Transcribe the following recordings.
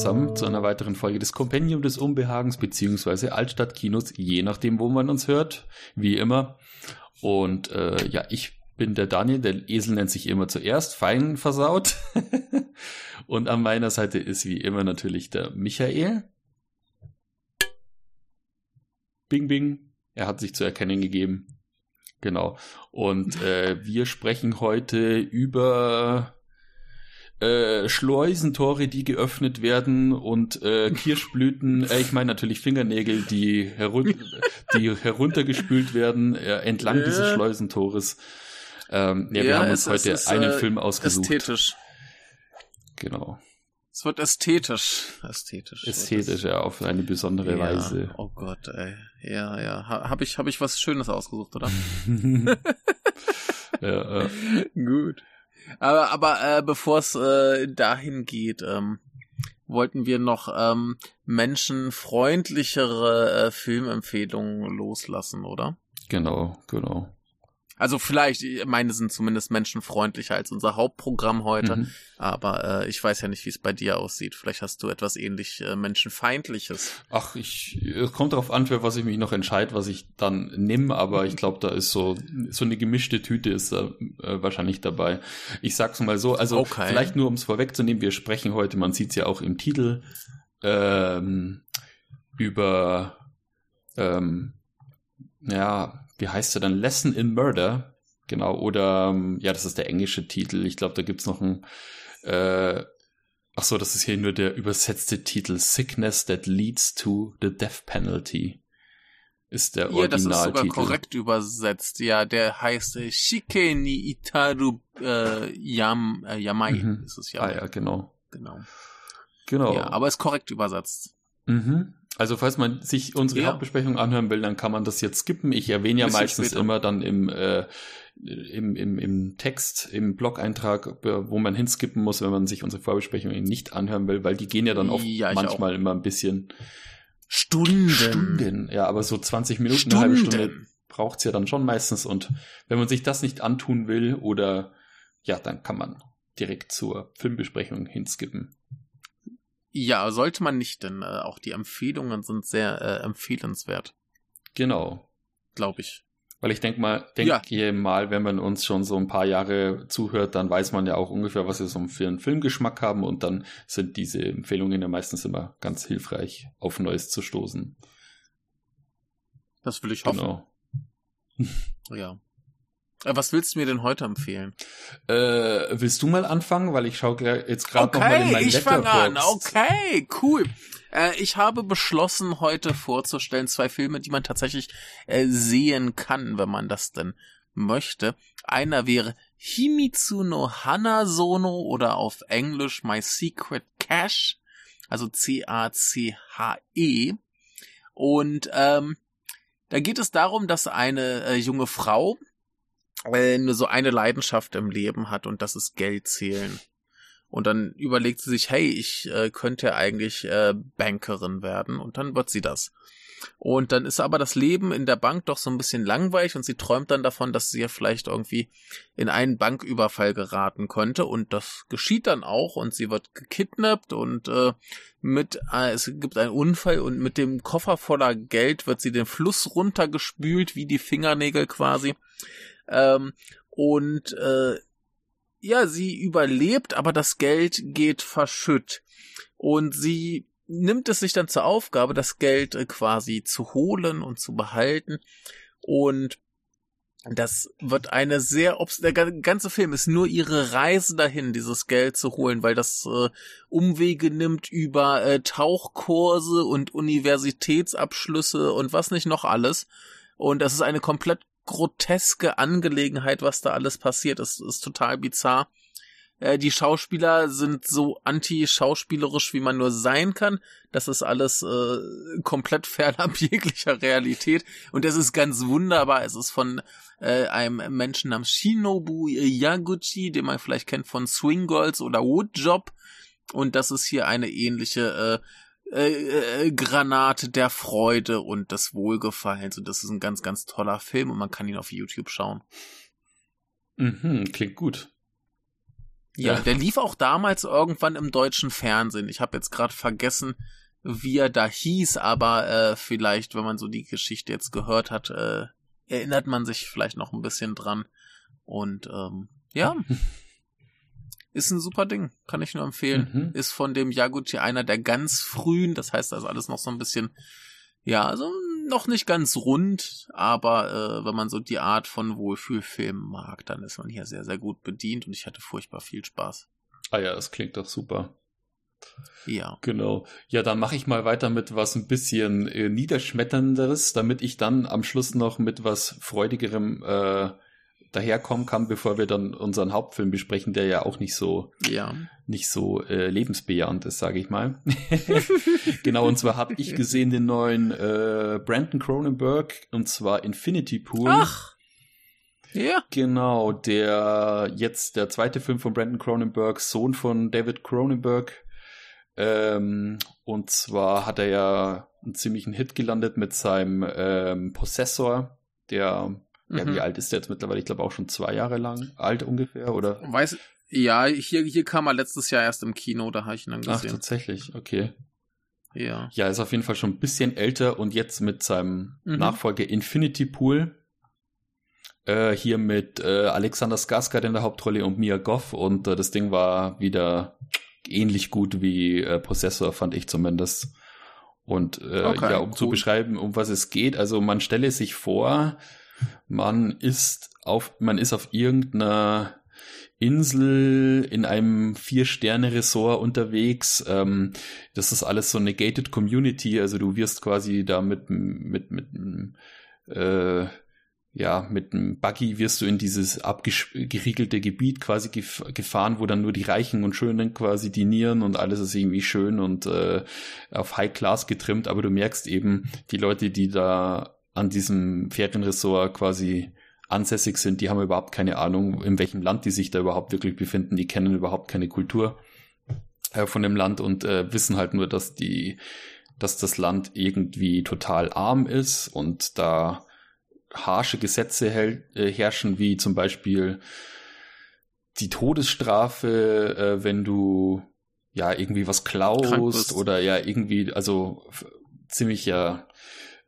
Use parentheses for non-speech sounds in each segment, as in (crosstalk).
Zusammen zu einer weiteren Folge des Kompendium des Unbehagens beziehungsweise Altstadtkinos, je nachdem, wo man uns hört, wie immer. Und äh, ja, ich bin der Daniel, der Esel nennt sich immer zuerst, fein versaut. (laughs) und an meiner Seite ist wie immer natürlich der Michael. Bing, bing. Er hat sich zu erkennen gegeben. Genau. Und äh, wir sprechen heute über äh, Schleusentore, die geöffnet werden und äh, Kirschblüten, äh, ich meine natürlich Fingernägel, die, herun (laughs) die heruntergespült werden äh, entlang ja. dieses Schleusentores. Ähm, ja, ja, wir haben uns heute ist, einen äh, Film ausgesucht. Ästhetisch. Genau. Es wird ästhetisch. Ästhetisch. Ästhetisch, ja, auf eine besondere ja, Weise. Oh Gott, ey. Ja, ja. Ha, hab ich, hab ich was Schönes ausgesucht, oder? (laughs) ja, ja. (laughs) Gut. Aber, aber äh, bevor es äh, dahin geht, ähm, wollten wir noch ähm, menschenfreundlichere äh, Filmempfehlungen loslassen, oder? Genau, genau. Also vielleicht, meine sind zumindest menschenfreundlicher als unser Hauptprogramm heute, mhm. aber äh, ich weiß ja nicht, wie es bei dir aussieht. Vielleicht hast du etwas ähnlich äh, menschenfeindliches. Ach, ich es kommt darauf an, für was ich mich noch entscheide, was ich dann nehme, aber ich glaube, da ist so so eine gemischte Tüte ist da äh, wahrscheinlich dabei. Ich sag's mal so, also okay. vielleicht nur um es vorwegzunehmen, wir sprechen heute, man sieht's ja auch im Titel ähm, über ähm, ja, wie heißt er dann? Lesson in Murder. Genau, oder ähm, ja, das ist der englische Titel. Ich glaube, da gibt's noch ein äh, Ach so, das ist hier nur der übersetzte Titel. Sickness that leads to the death penalty. Ist der Originaltitel. Ja, das ist sogar korrekt übersetzt. Ja, der heißt äh, Shike ni Itaru äh, Yam, äh, Yamai. Mhm. Ist es ja. Ah ja, genau. Genau. Genau. Ja, aber ist korrekt übersetzt. Mhm. Also falls man sich unsere ja. Hauptbesprechung anhören will, dann kann man das jetzt skippen. Ich erwähne ja meistens später. immer dann im, äh, im, im, im Text, im Blog-Eintrag, wo man hinskippen muss, wenn man sich unsere Vorbesprechungen nicht anhören will, weil die gehen ja dann oft ja, manchmal auch. immer ein bisschen Stunden. Stunden. Ja, aber so 20 Minuten, Stunden. eine halbe Stunde braucht's ja dann schon meistens. Und wenn man sich das nicht antun will oder ja, dann kann man direkt zur Filmbesprechung hinskippen. Ja, sollte man nicht, denn äh, auch die Empfehlungen sind sehr äh, empfehlenswert. Genau. Glaube ich. Weil ich denke mal, denke ja. mal, wenn man uns schon so ein paar Jahre zuhört, dann weiß man ja auch ungefähr, was wir so für einen Filmgeschmack haben und dann sind diese Empfehlungen ja meistens immer ganz hilfreich, auf Neues zu stoßen. Das will ich hoffen. Genau. ja. Äh, was willst du mir denn heute empfehlen? Äh, willst du mal anfangen? Weil ich schaue jetzt gerade okay, noch mal in mein ich fange an. Okay, cool. Äh, ich habe beschlossen, heute vorzustellen zwei Filme, die man tatsächlich äh, sehen kann, wenn man das denn möchte. Einer wäre Himitsu no Hanazono oder auf Englisch My Secret Cash, also C-A-C-H-E. Und ähm, da geht es darum, dass eine äh, junge Frau äh, nur so eine Leidenschaft im Leben hat und das ist Geld zählen. Und dann überlegt sie sich, hey, ich äh, könnte eigentlich äh, Bankerin werden und dann wird sie das. Und dann ist aber das Leben in der Bank doch so ein bisschen langweilig und sie träumt dann davon, dass sie ja vielleicht irgendwie in einen Banküberfall geraten könnte und das geschieht dann auch und sie wird gekidnappt und äh, mit äh, es gibt einen Unfall und mit dem Koffer voller Geld wird sie den Fluss runtergespült wie die Fingernägel quasi ähm, und äh, ja, sie überlebt, aber das Geld geht verschütt. Und sie nimmt es sich dann zur Aufgabe, das Geld äh, quasi zu holen und zu behalten. Und das wird eine sehr, obs der ganze Film ist nur ihre Reise dahin, dieses Geld zu holen, weil das äh, Umwege nimmt über äh, Tauchkurse und Universitätsabschlüsse und was nicht noch alles. Und das ist eine komplett groteske Angelegenheit, was da alles passiert. Es ist total bizarr. Äh, die Schauspieler sind so anti-schauspielerisch, wie man nur sein kann. Das ist alles äh, komplett fernab (laughs) jeglicher Realität. Und es ist ganz wunderbar. Es ist von äh, einem Menschen namens Shinobu Yaguchi, den man vielleicht kennt von Swing Girls oder Woodjob. Und das ist hier eine ähnliche äh, äh, äh, Granate der Freude und des Wohlgefallens. Und das ist ein ganz, ganz toller Film und man kann ihn auf YouTube schauen. Mhm, klingt gut. Ja, ja, der lief auch damals irgendwann im deutschen Fernsehen. Ich habe jetzt gerade vergessen, wie er da hieß, aber äh, vielleicht, wenn man so die Geschichte jetzt gehört hat, äh, erinnert man sich vielleicht noch ein bisschen dran. Und ähm, ja, (laughs) ist ein super Ding, kann ich nur empfehlen. Mhm. Ist von dem Yaguchi einer der ganz frühen, das heißt also alles noch so ein bisschen, ja, also noch nicht ganz rund, aber äh, wenn man so die Art von Wohlfühlfilmen mag, dann ist man hier sehr, sehr gut bedient und ich hatte furchtbar viel Spaß. Ah ja, das klingt doch super. Ja. Genau. Ja, dann mache ich mal weiter mit was ein bisschen äh, niederschmetternderes, damit ich dann am Schluss noch mit was freudigerem äh, daherkommen kann, bevor wir dann unseren Hauptfilm besprechen, der ja auch nicht so ja. nicht so äh, lebensbejahend ist, sage ich mal. (laughs) genau, und zwar habe ich gesehen den neuen äh, Brandon Cronenberg und zwar Infinity Pool. Ach. Ja. Genau, der jetzt der zweite Film von Brandon Cronenberg, Sohn von David Cronenberg. Ähm, und zwar hat er ja einen ziemlichen Hit gelandet mit seinem ähm, Possessor, der ja, wie mhm. alt ist der jetzt mittlerweile? Ich glaube auch schon zwei Jahre lang alt ungefähr, oder? Weiß, ja, hier, hier kam er letztes Jahr erst im Kino, da habe ich ihn dann gesehen. Ach, tatsächlich, okay. Ja. Ja, ist auf jeden Fall schon ein bisschen älter und jetzt mit seinem mhm. Nachfolger Infinity Pool. Äh, hier mit äh, Alexander Skarsgård in der Hauptrolle und Mia Goff und äh, das Ding war wieder ähnlich gut wie äh, Possessor, fand ich zumindest. Und äh, okay, ja, um cool. zu beschreiben, um was es geht, also man stelle sich vor, man ist auf, man ist auf irgendeiner Insel in einem Vier-Sterne-Resort unterwegs. Ähm, das ist alles so eine gated Community, also du wirst quasi da mit, mit, mit, äh, ja, mit einem Buggy wirst du in dieses abgeriegelte Gebiet quasi gef gefahren, wo dann nur die Reichen und Schönen quasi dinieren und alles ist irgendwie schön und äh, auf High Class getrimmt, aber du merkst eben, die Leute, die da an diesem Ferienresort quasi ansässig sind, die haben überhaupt keine Ahnung, in welchem Land die sich da überhaupt wirklich befinden. Die kennen überhaupt keine Kultur äh, von dem Land und äh, wissen halt nur, dass die, dass das Land irgendwie total arm ist und da harsche Gesetze äh, herrschen, wie zum Beispiel die Todesstrafe, äh, wenn du ja irgendwie was klaust oder ja irgendwie, also ziemlich ja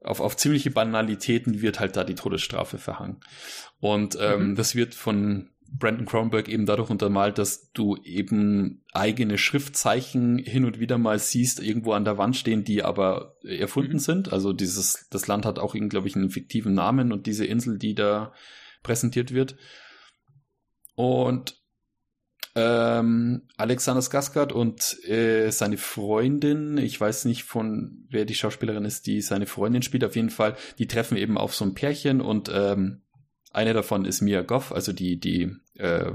auf, auf ziemliche Banalitäten wird halt da die Todesstrafe verhangen. Und ähm, mhm. das wird von Brandon Cronenberg eben dadurch untermalt, dass du eben eigene Schriftzeichen hin und wieder mal siehst, irgendwo an der Wand stehen, die aber erfunden mhm. sind. Also dieses, das Land hat auch, glaube ich, einen fiktiven Namen und diese Insel, die da präsentiert wird. Und ähm, Alexander Skarsgård und äh, seine Freundin, ich weiß nicht von wer die Schauspielerin ist, die seine Freundin spielt, auf jeden Fall, die treffen eben auf so ein Pärchen und ähm, eine davon ist Mia Goff, also die, die, äh,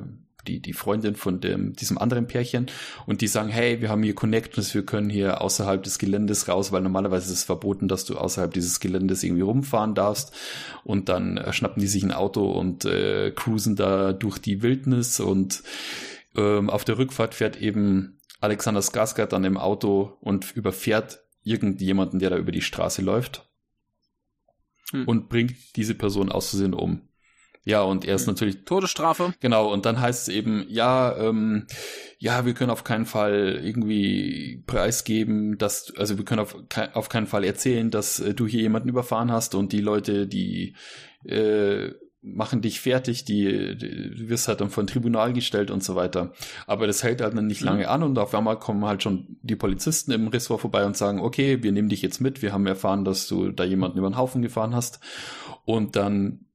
die, die Freundin von dem, diesem anderen Pärchen. Und die sagen, hey, wir haben hier Connections, wir können hier außerhalb des Geländes raus, weil normalerweise ist es verboten, dass du außerhalb dieses Geländes irgendwie rumfahren darfst. Und dann äh, schnappen die sich ein Auto und äh, cruisen da durch die Wildnis und ähm, auf der Rückfahrt fährt eben Alexander Skarsgård dann im Auto und überfährt irgendjemanden, der da über die Straße läuft hm. und bringt diese Person aus Versehen um. Ja, und er ist hm. natürlich. Todesstrafe. Genau, und dann heißt es eben, ja, ähm, ja, wir können auf keinen Fall irgendwie preisgeben, dass, also wir können auf, auf keinen Fall erzählen, dass äh, du hier jemanden überfahren hast und die Leute, die äh, machen dich fertig, die, die du wirst halt dann vor ein Tribunal gestellt und so weiter. Aber das hält halt dann nicht mhm. lange an und auf einmal kommen halt schon die Polizisten im Ressort vorbei und sagen, okay, wir nehmen dich jetzt mit, wir haben erfahren, dass du da jemanden über den Haufen gefahren hast. Und dann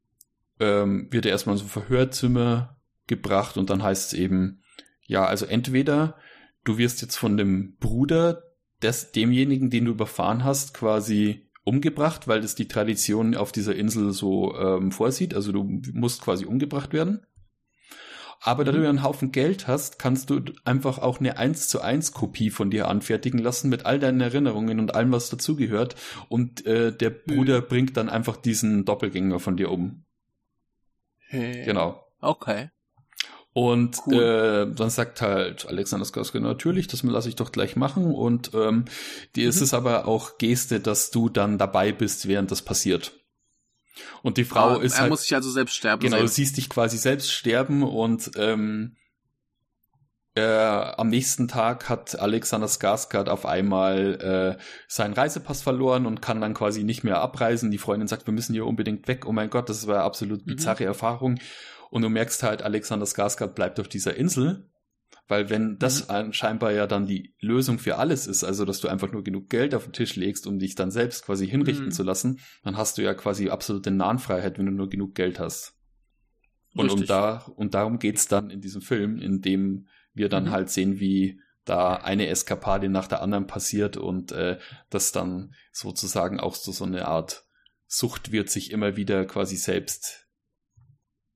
ähm, wird er erstmal in so ein Verhörzimmer gebracht und dann heißt es eben, ja, also entweder du wirst jetzt von dem Bruder des, demjenigen, den du überfahren hast, quasi umgebracht, weil das die Tradition auf dieser Insel so ähm, vorsieht. Also du musst quasi umgebracht werden. Aber da du ja einen Haufen Geld hast, kannst du einfach auch eine 1 zu 1 Kopie von dir anfertigen lassen mit all deinen Erinnerungen und allem, was dazugehört. Und äh, der Bruder hm. bringt dann einfach diesen Doppelgänger von dir um. Hey. Genau. Okay. Und cool. äh, dann sagt halt Alexander Skarsgård, natürlich, das lasse ich doch gleich machen. Und ähm, dir mhm. ist es aber auch Geste, dass du dann dabei bist, während das passiert. Und die Frau ah, ist er halt, muss sich also selbst sterben. Genau, sehen. du siehst dich quasi selbst sterben und ähm, äh, am nächsten Tag hat Alexander Skarsgård auf einmal äh, seinen Reisepass verloren und kann dann quasi nicht mehr abreisen. Die Freundin sagt, wir müssen hier unbedingt weg. Oh mein Gott, das war eine absolut mhm. bizarre mhm. Erfahrung. Und du merkst halt, Alexander Skarsgård bleibt auf dieser Insel, weil wenn das mhm. scheinbar ja dann die Lösung für alles ist, also dass du einfach nur genug Geld auf den Tisch legst, um dich dann selbst quasi hinrichten mhm. zu lassen, dann hast du ja quasi absolute Nahenfreiheit, wenn du nur genug Geld hast. Und um da, und darum geht's dann in diesem Film, in dem wir dann mhm. halt sehen, wie da eine Eskapade nach der anderen passiert und äh, das dann sozusagen auch so, so eine Art Sucht wird, sich immer wieder quasi selbst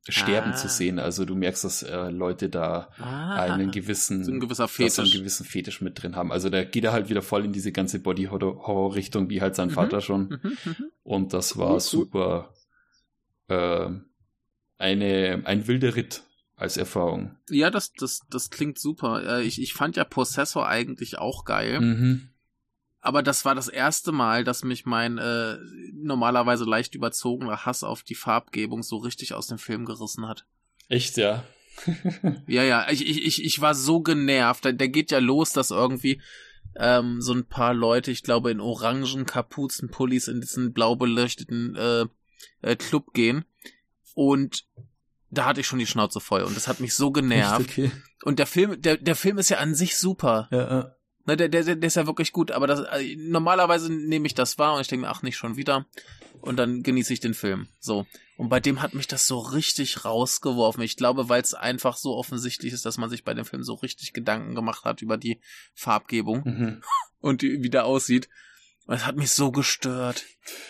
sterben ah. zu sehen. Also du merkst, dass äh, Leute da ah. einen gewissen, so ein gewisser Fetisch. einen gewissen Fetisch mit drin haben. Also da geht er halt wieder voll in diese ganze Body-Horror-Richtung, wie halt sein mhm. Vater schon. Mhm, mhm. Und das war super äh, eine, ein wilder Ritt als Erfahrung. Ja, das, das, das klingt super. Äh, ich, ich fand ja Possessor eigentlich auch geil. Mhm. Aber das war das erste Mal, dass mich mein äh, normalerweise leicht überzogener Hass auf die Farbgebung so richtig aus dem Film gerissen hat. Echt, ja. (laughs) ja, ja, ich, ich, ich war so genervt. Der, der geht ja los, dass irgendwie ähm, so ein paar Leute, ich glaube, in orangen Kapuzenpullis in diesen blau beleuchteten äh, äh, Club gehen. Und da hatte ich schon die Schnauze voll und das hat mich so genervt. Okay. Und der Film, der, der Film ist ja an sich super. Ja, ja. Ne, der, der, der ist ja wirklich gut, aber das, äh, normalerweise nehme ich das wahr und ich denke mir, ach, nicht schon wieder. Und dann genieße ich den Film. So. Und bei dem hat mich das so richtig rausgeworfen. Ich glaube, weil es einfach so offensichtlich ist, dass man sich bei dem Film so richtig Gedanken gemacht hat über die Farbgebung mhm. (laughs) und die, wie der aussieht. Es hat mich so gestört.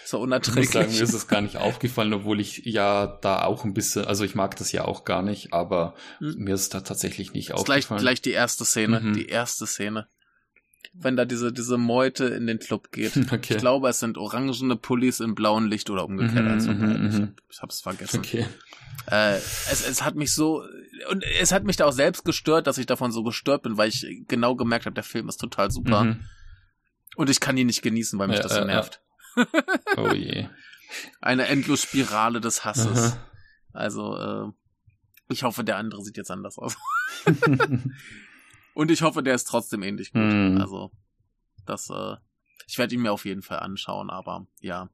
So unerträglich. Ich muss sagen, mir ist es gar nicht aufgefallen, obwohl ich ja da auch ein bisschen, also ich mag das ja auch gar nicht, aber hm. mir ist da tatsächlich nicht das aufgefallen. Gleich, gleich die erste Szene, mhm. die erste Szene. Wenn da diese, diese Meute in den Club geht. (laughs) Okay. Ich glaube, es sind orangene Pullis im blauen Licht oder umgekehrt. Mhm, also, mhm, ich, mhm. ich hab's vergessen. Okay. Äh, es, es hat mich so, und es hat mich da auch selbst gestört, dass ich davon so gestört bin, weil ich genau gemerkt habe, der Film ist total super. Mhm. Und ich kann ihn nicht genießen, weil mich ja, das so nervt. Ja. (laughs) Oh je. Eine Endlosspirale des Hasses. Aha. Also, äh, ich hoffe, der andere sieht jetzt anders aus. (laughs) Und ich hoffe, der ist trotzdem ähnlich gut. Mm. Also, das, äh, ich werde ihn mir auf jeden Fall anschauen, aber ja,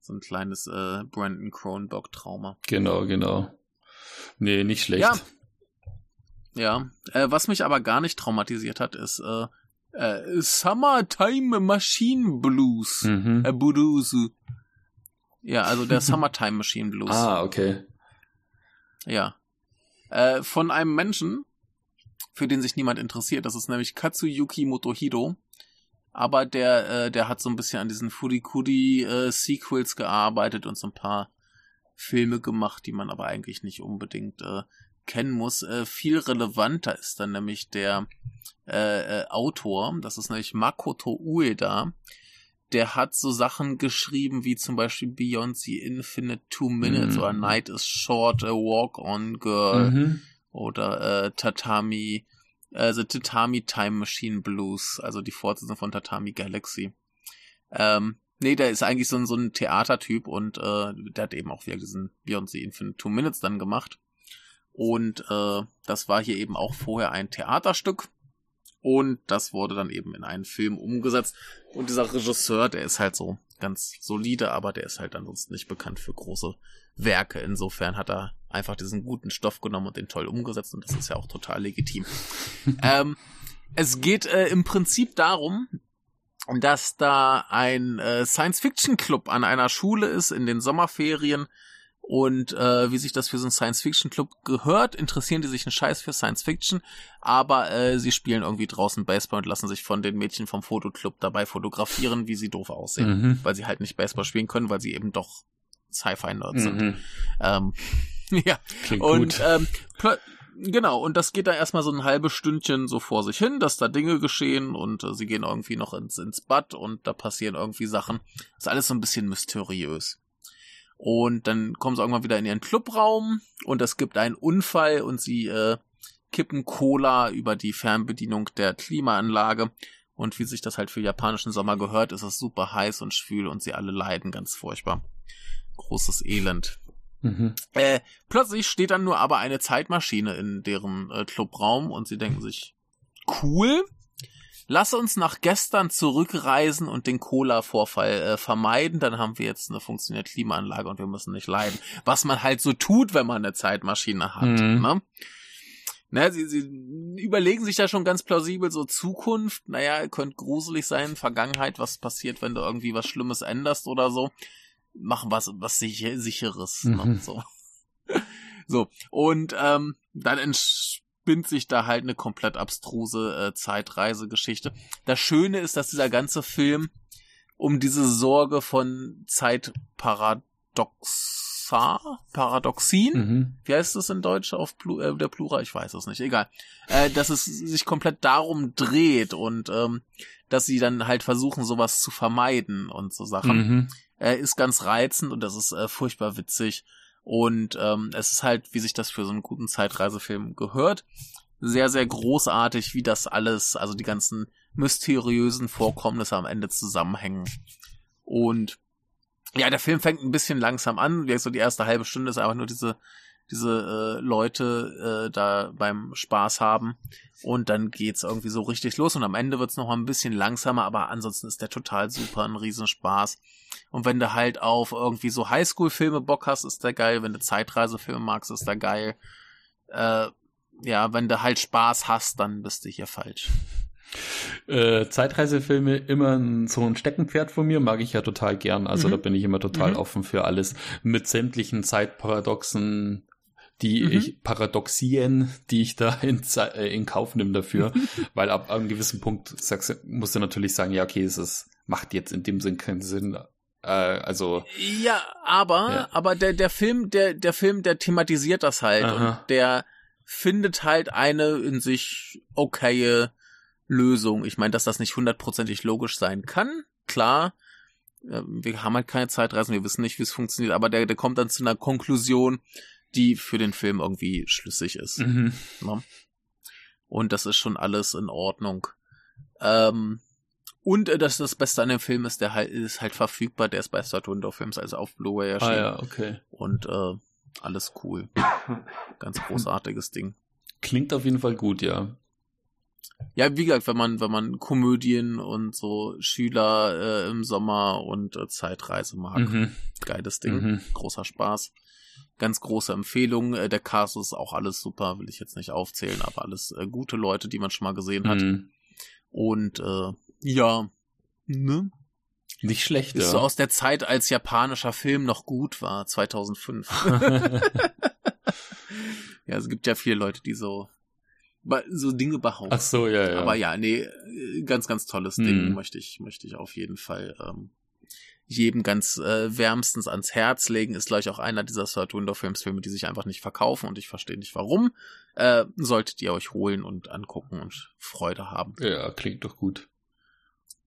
so ein kleines äh, Brandon Cronenberg-Trauma. Genau, genau. Nee, nicht schlecht. Ja. Ja, äh, was mich aber gar nicht traumatisiert hat, ist äh, äh, Summertime Machine Blues. Mhm. Äh, Blues. Ja, also der (laughs) Summertime Machine Blues. Ah, okay. Ja. Äh, von einem Menschen, für den sich niemand interessiert. Das ist nämlich Katsuyuki Motohiro. Aber der, äh, der hat so ein bisschen an diesen Furikuri äh, gearbeitet und so ein paar Filme gemacht, die man aber eigentlich nicht unbedingt äh, kennen muss. Äh, viel relevanter ist dann nämlich der äh, äh, Autor, das ist nämlich Makoto Ueda. Der hat so Sachen geschrieben wie zum Beispiel Beyond the Infinite Two Minutes mhm. oder Night is Short, A Walk on Girl mhm. Oder äh, Tatami, The Tatami Time Machine Blues, also die Fortsetzung von Tatami Galaxy. Ähm, nee, der ist eigentlich so ein, so ein Theatertyp und äh, der hat eben auch wieder diesen Beyond the Infinite Two Minutes dann gemacht. Und äh, das war hier eben auch vorher ein Theaterstück. Und das wurde dann eben in einen Film umgesetzt. Und dieser Regisseur, der ist halt so ganz solide, aber der ist halt ansonsten nicht bekannt für große Werke. Insofern hat er einfach diesen guten Stoff genommen und den toll umgesetzt. Und das ist ja auch total legitim. (laughs) ähm, es geht äh, im Prinzip darum, dass da ein äh, Science-Fiction-Club an einer Schule ist in den Sommerferien und äh, wie sich das für so einen Science-Fiction-Club gehört, interessieren die sich einen Scheiß für Science-Fiction, aber äh, sie spielen irgendwie draußen Baseball und lassen sich von den Mädchen vom Fotoclub dabei fotografieren, wie sie doof aussehen, mhm. weil sie halt nicht Baseball spielen können, weil sie eben doch Sci-Fi-Nerds mhm. sind. Ähm, (laughs) ja, Klingt und gut. Ähm, Genau, und das geht da erstmal so ein halbes Stündchen so vor sich hin, dass da Dinge geschehen und äh, sie gehen irgendwie noch ins, ins Bad und da passieren irgendwie Sachen. ist alles so ein bisschen mysteriös. Und dann kommen sie irgendwann wieder in ihren Clubraum und es gibt einen Unfall und sie äh, kippen Cola über die Fernbedienung der Klimaanlage. Und wie sich das halt für japanischen Sommer gehört, ist es super heiß und schwül und sie alle leiden ganz furchtbar. Großes Elend. Mhm. Äh, plötzlich steht dann nur aber eine Zeitmaschine in deren äh, Clubraum und sie denken sich, cool, lass uns nach gestern zurückreisen und den Cola-Vorfall äh, vermeiden, dann haben wir jetzt eine funktionierende Klimaanlage und wir müssen nicht leiden. Was man halt so tut, wenn man eine Zeitmaschine hat. Mhm. Ne? Na, sie, sie überlegen sich da schon ganz plausibel so Zukunft, naja, könnte gruselig sein, Vergangenheit, was passiert, wenn du irgendwie was Schlimmes änderst oder so. Machen was, was sicher, sicheres. Ne? Mhm. Ne? So. (laughs) so. Und ähm, dann entspinnt sich da halt eine komplett abstruse äh, Zeitreisegeschichte. Das Schöne ist, dass dieser ganze Film um diese Sorge von Zeitparadox Paradoxa, Paradoxien, mhm. wie heißt das in Deutsch auf Plu äh, der Plural? Ich weiß es nicht, egal. Äh, dass es sich komplett darum dreht und ähm, dass sie dann halt versuchen, sowas zu vermeiden und so Sachen. Mhm. Äh, ist ganz reizend und das ist äh, furchtbar witzig. Und ähm, es ist halt, wie sich das für so einen guten Zeitreisefilm gehört, sehr, sehr großartig, wie das alles, also die ganzen mysteriösen Vorkommnisse am Ende zusammenhängen. Und ja, der Film fängt ein bisschen langsam an. Wie so die erste halbe Stunde ist einfach nur diese diese äh, Leute äh, da beim Spaß haben und dann geht's irgendwie so richtig los und am Ende wird's noch mal ein bisschen langsamer, aber ansonsten ist der total super, ein Riesenspaß. Und wenn du halt auf irgendwie so Highschool-Filme Bock hast, ist der geil. Wenn du Zeitreisefilme magst, ist der geil. Äh, ja, wenn du halt Spaß hast, dann bist du hier falsch. Äh, Zeitreisefilme immer so ein Steckenpferd von mir, mag ich ja total gern. Also mhm. da bin ich immer total mhm. offen für alles. Mit sämtlichen Zeitparadoxen, die mhm. ich, Paradoxien, die ich da (laughs) in, äh, in Kauf nehme dafür. (laughs) Weil ab einem gewissen Punkt sagst, musst du natürlich sagen, ja, okay, es ist, macht jetzt in dem Sinn keinen Sinn. Äh, also. Ja, aber, ja. aber der, der Film, der, der Film, der thematisiert das halt Aha. und der findet halt eine in sich okaye Lösung. Ich meine, dass das nicht hundertprozentig logisch sein kann, klar. Wir haben halt keine Zeitreisen, wir wissen nicht, wie es funktioniert, aber der, der kommt dann zu einer Konklusion, die für den Film irgendwie schlüssig ist. Mhm. Ne? Und das ist schon alles in Ordnung. Ähm, und äh, das, das Beste an dem Film ist, der halt, ist halt verfügbar, der ist bei Saturn Films, also auf Blu-ray erschienen. Ah ja, okay. Und äh, alles cool. (laughs) Ganz großartiges Ding. Klingt auf jeden Fall gut, ja. Ja, wie gesagt, wenn man, wenn man Komödien und so Schüler äh, im Sommer und äh, Zeitreise mag. Mhm. Geiles Ding. Mhm. Großer Spaß. Ganz große Empfehlung. Äh, der Cast ist auch alles super, will ich jetzt nicht aufzählen, aber alles äh, gute Leute, die man schon mal gesehen hat. Mhm. Und äh, ja, ne? Nicht schlecht, Ist ja. so aus der Zeit, als japanischer Film noch gut war, 2005. (laughs) (laughs) ja, es gibt ja viele Leute, die so so Dinge behaupten. Ach so, ja, ja. Aber ja, nee, ganz, ganz tolles hm. Ding möchte ich, möchte ich auf jeden Fall ähm, jedem ganz äh, wärmstens ans Herz legen. Ist gleich auch einer dieser Third Window Films Filme, die sich einfach nicht verkaufen und ich verstehe nicht warum. Äh, solltet ihr euch holen und angucken und Freude haben. Ja, klingt doch gut.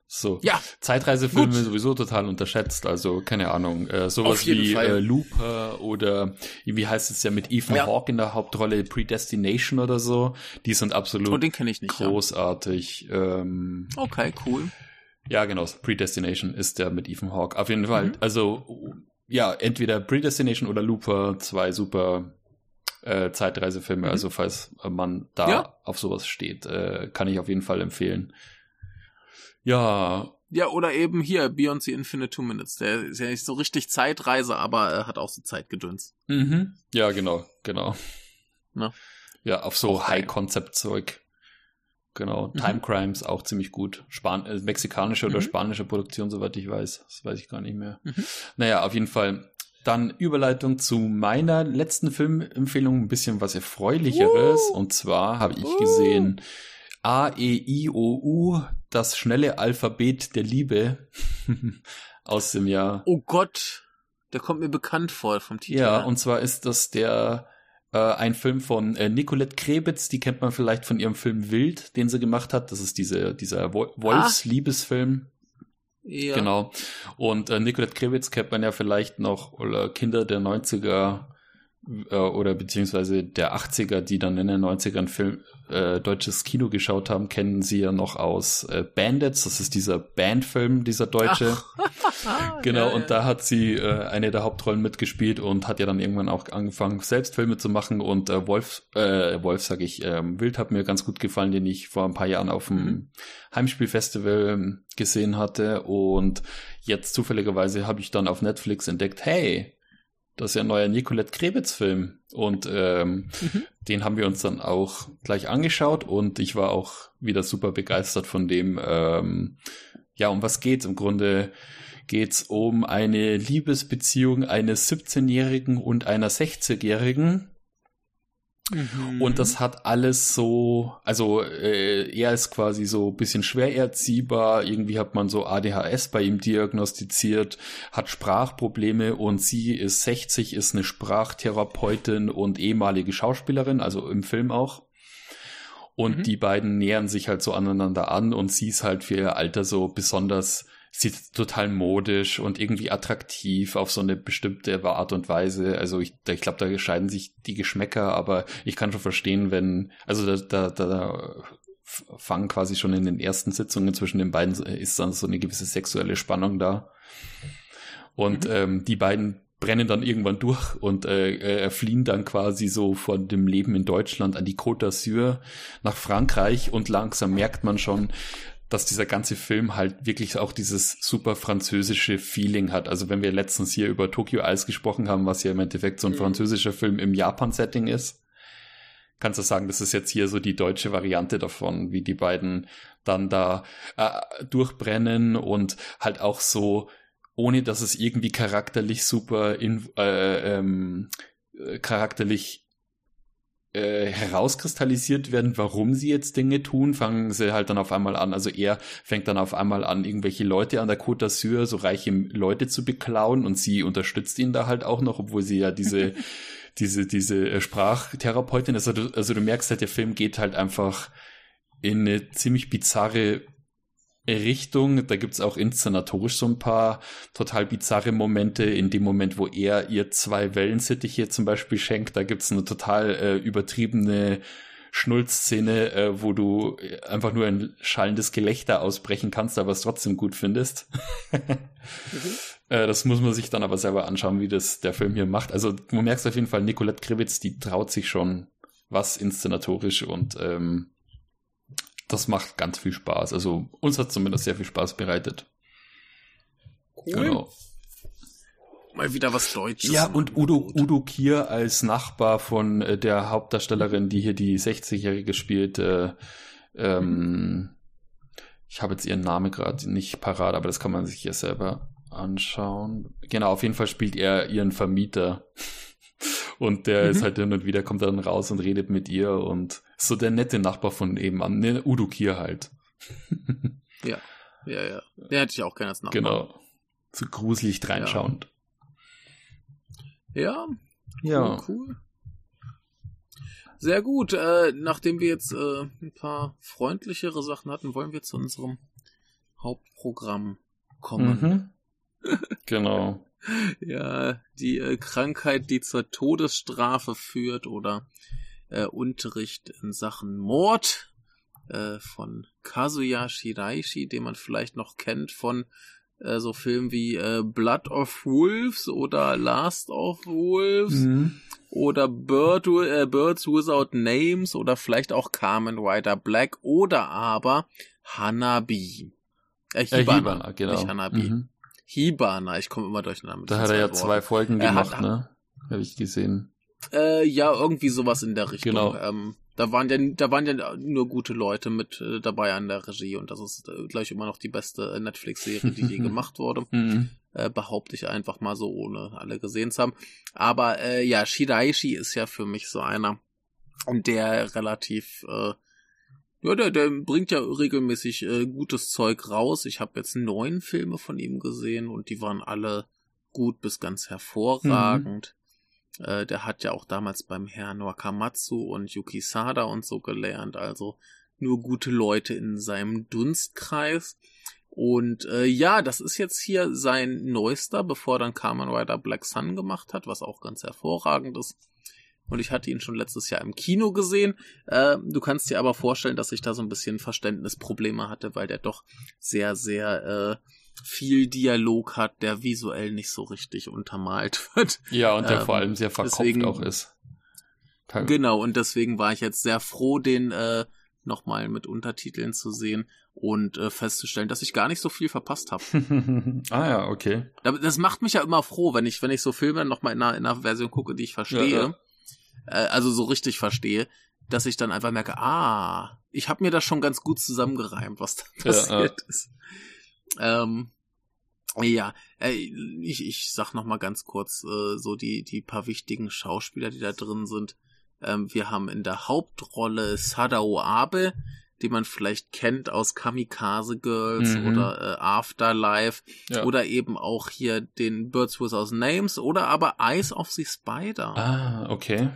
So. Ja. Zeitreisefilme Gut. sowieso total unterschätzt. Also, keine Ahnung, äh, sowas wie äh, Looper oder wie heißt es ja mit Ethan ja. Hawke in der Hauptrolle, Predestination oder so. Die sind absolut oh, großartig. Ja. Ähm, okay, cool. Ja, genau. Predestination ist der mit Ethan Hawke. Auf jeden Fall. Mhm. Also, ja, entweder Predestination oder Looper, zwei super äh, Zeitreisefilme. Mhm. Also, falls man da ja. auf sowas steht, äh, kann ich auf jeden Fall empfehlen. Ja. Ja, oder eben hier, Beyond the Infinite Two Minutes. Der ist ja nicht so richtig Zeitreise, aber er hat auch so Zeitgedöns. Mhm. Ja, genau, genau. Na? Ja, auf so High-Concept-Zeug. Genau. Mhm. Time Crimes auch ziemlich gut. Span äh, mexikanische mhm. oder spanische Produktion, soweit ich weiß. Das weiß ich gar nicht mehr. Mhm. Naja, auf jeden Fall. Dann Überleitung zu meiner letzten Filmempfehlung, ein bisschen was Erfreulicheres. Uh. Und zwar habe ich uh. gesehen A, E, I, O, U, das schnelle Alphabet der Liebe (laughs) aus dem Jahr. Oh Gott, der kommt mir bekannt vor vom Titel. Ja, und zwar ist das der äh, ein Film von äh, Nicolette Krebitz, die kennt man vielleicht von ihrem Film Wild, den sie gemacht hat. Das ist diese, dieser Wolfsliebesfilm. Ja. Genau. Und äh, Nicolette Krebitz kennt man ja vielleicht noch, oder Kinder der 90er äh, oder beziehungsweise der 80er, die dann in den 90ern Film, äh, deutsches Kino geschaut haben, kennen sie ja noch aus äh, Bandits. Das ist dieser Bandfilm, dieser deutsche. (laughs) genau, ja, und da hat sie äh, eine der Hauptrollen mitgespielt und hat ja dann irgendwann auch angefangen, selbst Filme zu machen. Und äh, Wolf, äh, Wolf sag ich, äh, Wild hat mir ganz gut gefallen, den ich vor ein paar Jahren auf dem mhm. Heimspielfestival ähm, gesehen hatte. Und jetzt zufälligerweise habe ich dann auf Netflix entdeckt, hey, das ist ja ein neuer Nicolette Krebitz-Film. Und ähm, mhm. den haben wir uns dann auch gleich angeschaut und ich war auch wieder super begeistert von dem. Ähm, ja, um was geht's? Im Grunde geht's um eine Liebesbeziehung eines 17-Jährigen und einer 60-Jährigen, Mhm. Und das hat alles so, also äh, er ist quasi so bisschen schwer erziehbar, irgendwie hat man so ADHS bei ihm diagnostiziert, hat Sprachprobleme und sie ist 60, ist eine Sprachtherapeutin und ehemalige Schauspielerin, also im Film auch. Und mhm. die beiden nähern sich halt so aneinander an und sie ist halt für ihr Alter so besonders sieht total modisch und irgendwie attraktiv auf so eine bestimmte Art und Weise. Also ich, ich glaube, da scheiden sich die Geschmäcker, aber ich kann schon verstehen, wenn, also da, da, da fangen quasi schon in den ersten Sitzungen zwischen den beiden ist dann so eine gewisse sexuelle Spannung da. Und mhm. ähm, die beiden brennen dann irgendwann durch und äh, äh, fliehen dann quasi so von dem Leben in Deutschland an die Côte d'Azur nach Frankreich und langsam merkt man schon, dass dieser ganze Film halt wirklich auch dieses super französische Feeling hat. Also wenn wir letztens hier über Tokyo Eyes gesprochen haben, was ja im Endeffekt so ein mhm. französischer Film im Japan-Setting ist, kannst du sagen, das ist jetzt hier so die deutsche Variante davon, wie die beiden dann da äh, durchbrennen und halt auch so, ohne dass es irgendwie charakterlich super in, äh, ähm, äh, charakterlich äh, herauskristallisiert werden, warum sie jetzt Dinge tun, fangen sie halt dann auf einmal an, also er fängt dann auf einmal an, irgendwelche Leute an der Côte d'Azur, so reiche Leute zu beklauen und sie unterstützt ihn da halt auch noch, obwohl sie ja diese, (laughs) diese, diese äh, Sprachtherapeutin ist. Also, also du merkst halt, der Film geht halt einfach in eine ziemlich bizarre Richtung. Da gibt's auch inszenatorisch so ein paar total bizarre Momente. In dem Moment, wo er ihr zwei Wellensittiche zum Beispiel schenkt, da gibt's eine total äh, übertriebene Schnulzszene, äh, wo du einfach nur ein schallendes Gelächter ausbrechen kannst, aber es trotzdem gut findest. mhm. (laughs) äh, das muss man sich dann aber selber anschauen, wie das der Film hier macht. Also du merkst auf jeden Fall, Nicolette Krivitz, die traut sich schon was inszenatorisch und ähm, das macht ganz viel Spaß. Also uns hat zumindest sehr viel Spaß bereitet. Cool. Genau. Mal wieder was Deutsches. Ja, und Udo, Udo Kier als Nachbar von äh, der Hauptdarstellerin, die hier die 60-Jährige spielt. Äh, ähm, ich habe jetzt ihren Namen gerade nicht parat, aber das kann man sich ja selber anschauen. Genau, auf jeden Fall spielt er ihren Vermieter. (laughs) Und der mhm. ist halt hin und wieder, kommt dann raus und redet mit ihr und so der nette Nachbar von eben an, ne, Udo Kier halt. ja, ja, ja. Der hätte ich auch gerne als Nachbar. Genau. So gruselig reinschauend. Ja. Ja. Cool, cool. Sehr gut. Äh, nachdem wir jetzt äh, ein paar freundlichere Sachen hatten, wollen wir zu unserem Hauptprogramm kommen. Mhm. (laughs) genau. ja, die äh, Krankheit, die zur Todesstrafe führt oder äh, Unterricht in Sachen Mord äh, von Kazuya Shiraishi, den man vielleicht noch kennt von äh, so Filmen wie äh, Blood of Wolves oder Last of Wolves mhm. oder Bird, äh, Birds Without Names oder vielleicht auch Carmen Rider Black oder aber Hanabi. Äh, Hibana, äh, Hibana genau. nicht Hanabi. Mhm. Hibana, ich komme immer durcheinander. Da hat er ja Worten. zwei Folgen gemacht, hat, ne? Habe ich gesehen. Äh, ja, irgendwie sowas in der Richtung. Genau. Ähm, da waren ja, da waren ja nur gute Leute mit äh, dabei an der Regie und das ist äh, gleich immer noch die beste äh, Netflix-Serie, die je (laughs) gemacht wurde. (laughs) Mhm. Äh, behaupte ich einfach mal so, ohne alle gesehen zu haben. Aber äh, ja, Shiraishi ist ja für mich so einer, der relativ äh, ja, der, der bringt ja regelmäßig äh, gutes Zeug raus. Ich habe jetzt neun Filme von ihm gesehen und die waren alle gut bis ganz hervorragend. Mhm. Äh, der hat ja auch damals beim Herrn Wakamatsu und Yuki Sada und so gelernt, also nur gute Leute in seinem Dunstkreis. Und äh, ja, das ist jetzt hier sein neuester, bevor dann Kamen Rider Black Sun gemacht hat, was auch ganz hervorragend ist. und ich hatte ihn schon letztes Jahr im Kino gesehen. Äh, du kannst dir aber vorstellen, dass ich da so ein bisschen Verständnisprobleme hatte, weil der doch sehr, sehr äh, viel Dialog hat, der visuell nicht so richtig untermalt (laughs) wird. Ja, und der ähm, vor allem sehr verkopft deswegen, auch ist. Genau, und deswegen war ich jetzt sehr froh, den äh, nochmal mit Untertiteln zu sehen und äh, festzustellen, dass ich gar nicht so viel verpasst habe. (laughs) ah ja, okay. Das macht mich ja immer froh, wenn ich, wenn ich so Filme nochmal in einer, in einer Version gucke, die ich verstehe, ja, ja. Äh, also so richtig verstehe, dass ich dann einfach merke, ah, ich habe mir das schon ganz gut zusammengereimt, was da passiert ja, ist. Ähm, ja, äh, ich, ich sag noch mal ganz kurz äh, so die, die paar wichtigen Schauspieler, die da drin sind. Ähm, wir haben in der Hauptrolle Sadao Abe, die man vielleicht kennt aus Kamikaze Girls mhm. oder äh, Afterlife ja. oder eben auch hier den Birds Without Names oder aber Eyes of the Spider. Ah, okay.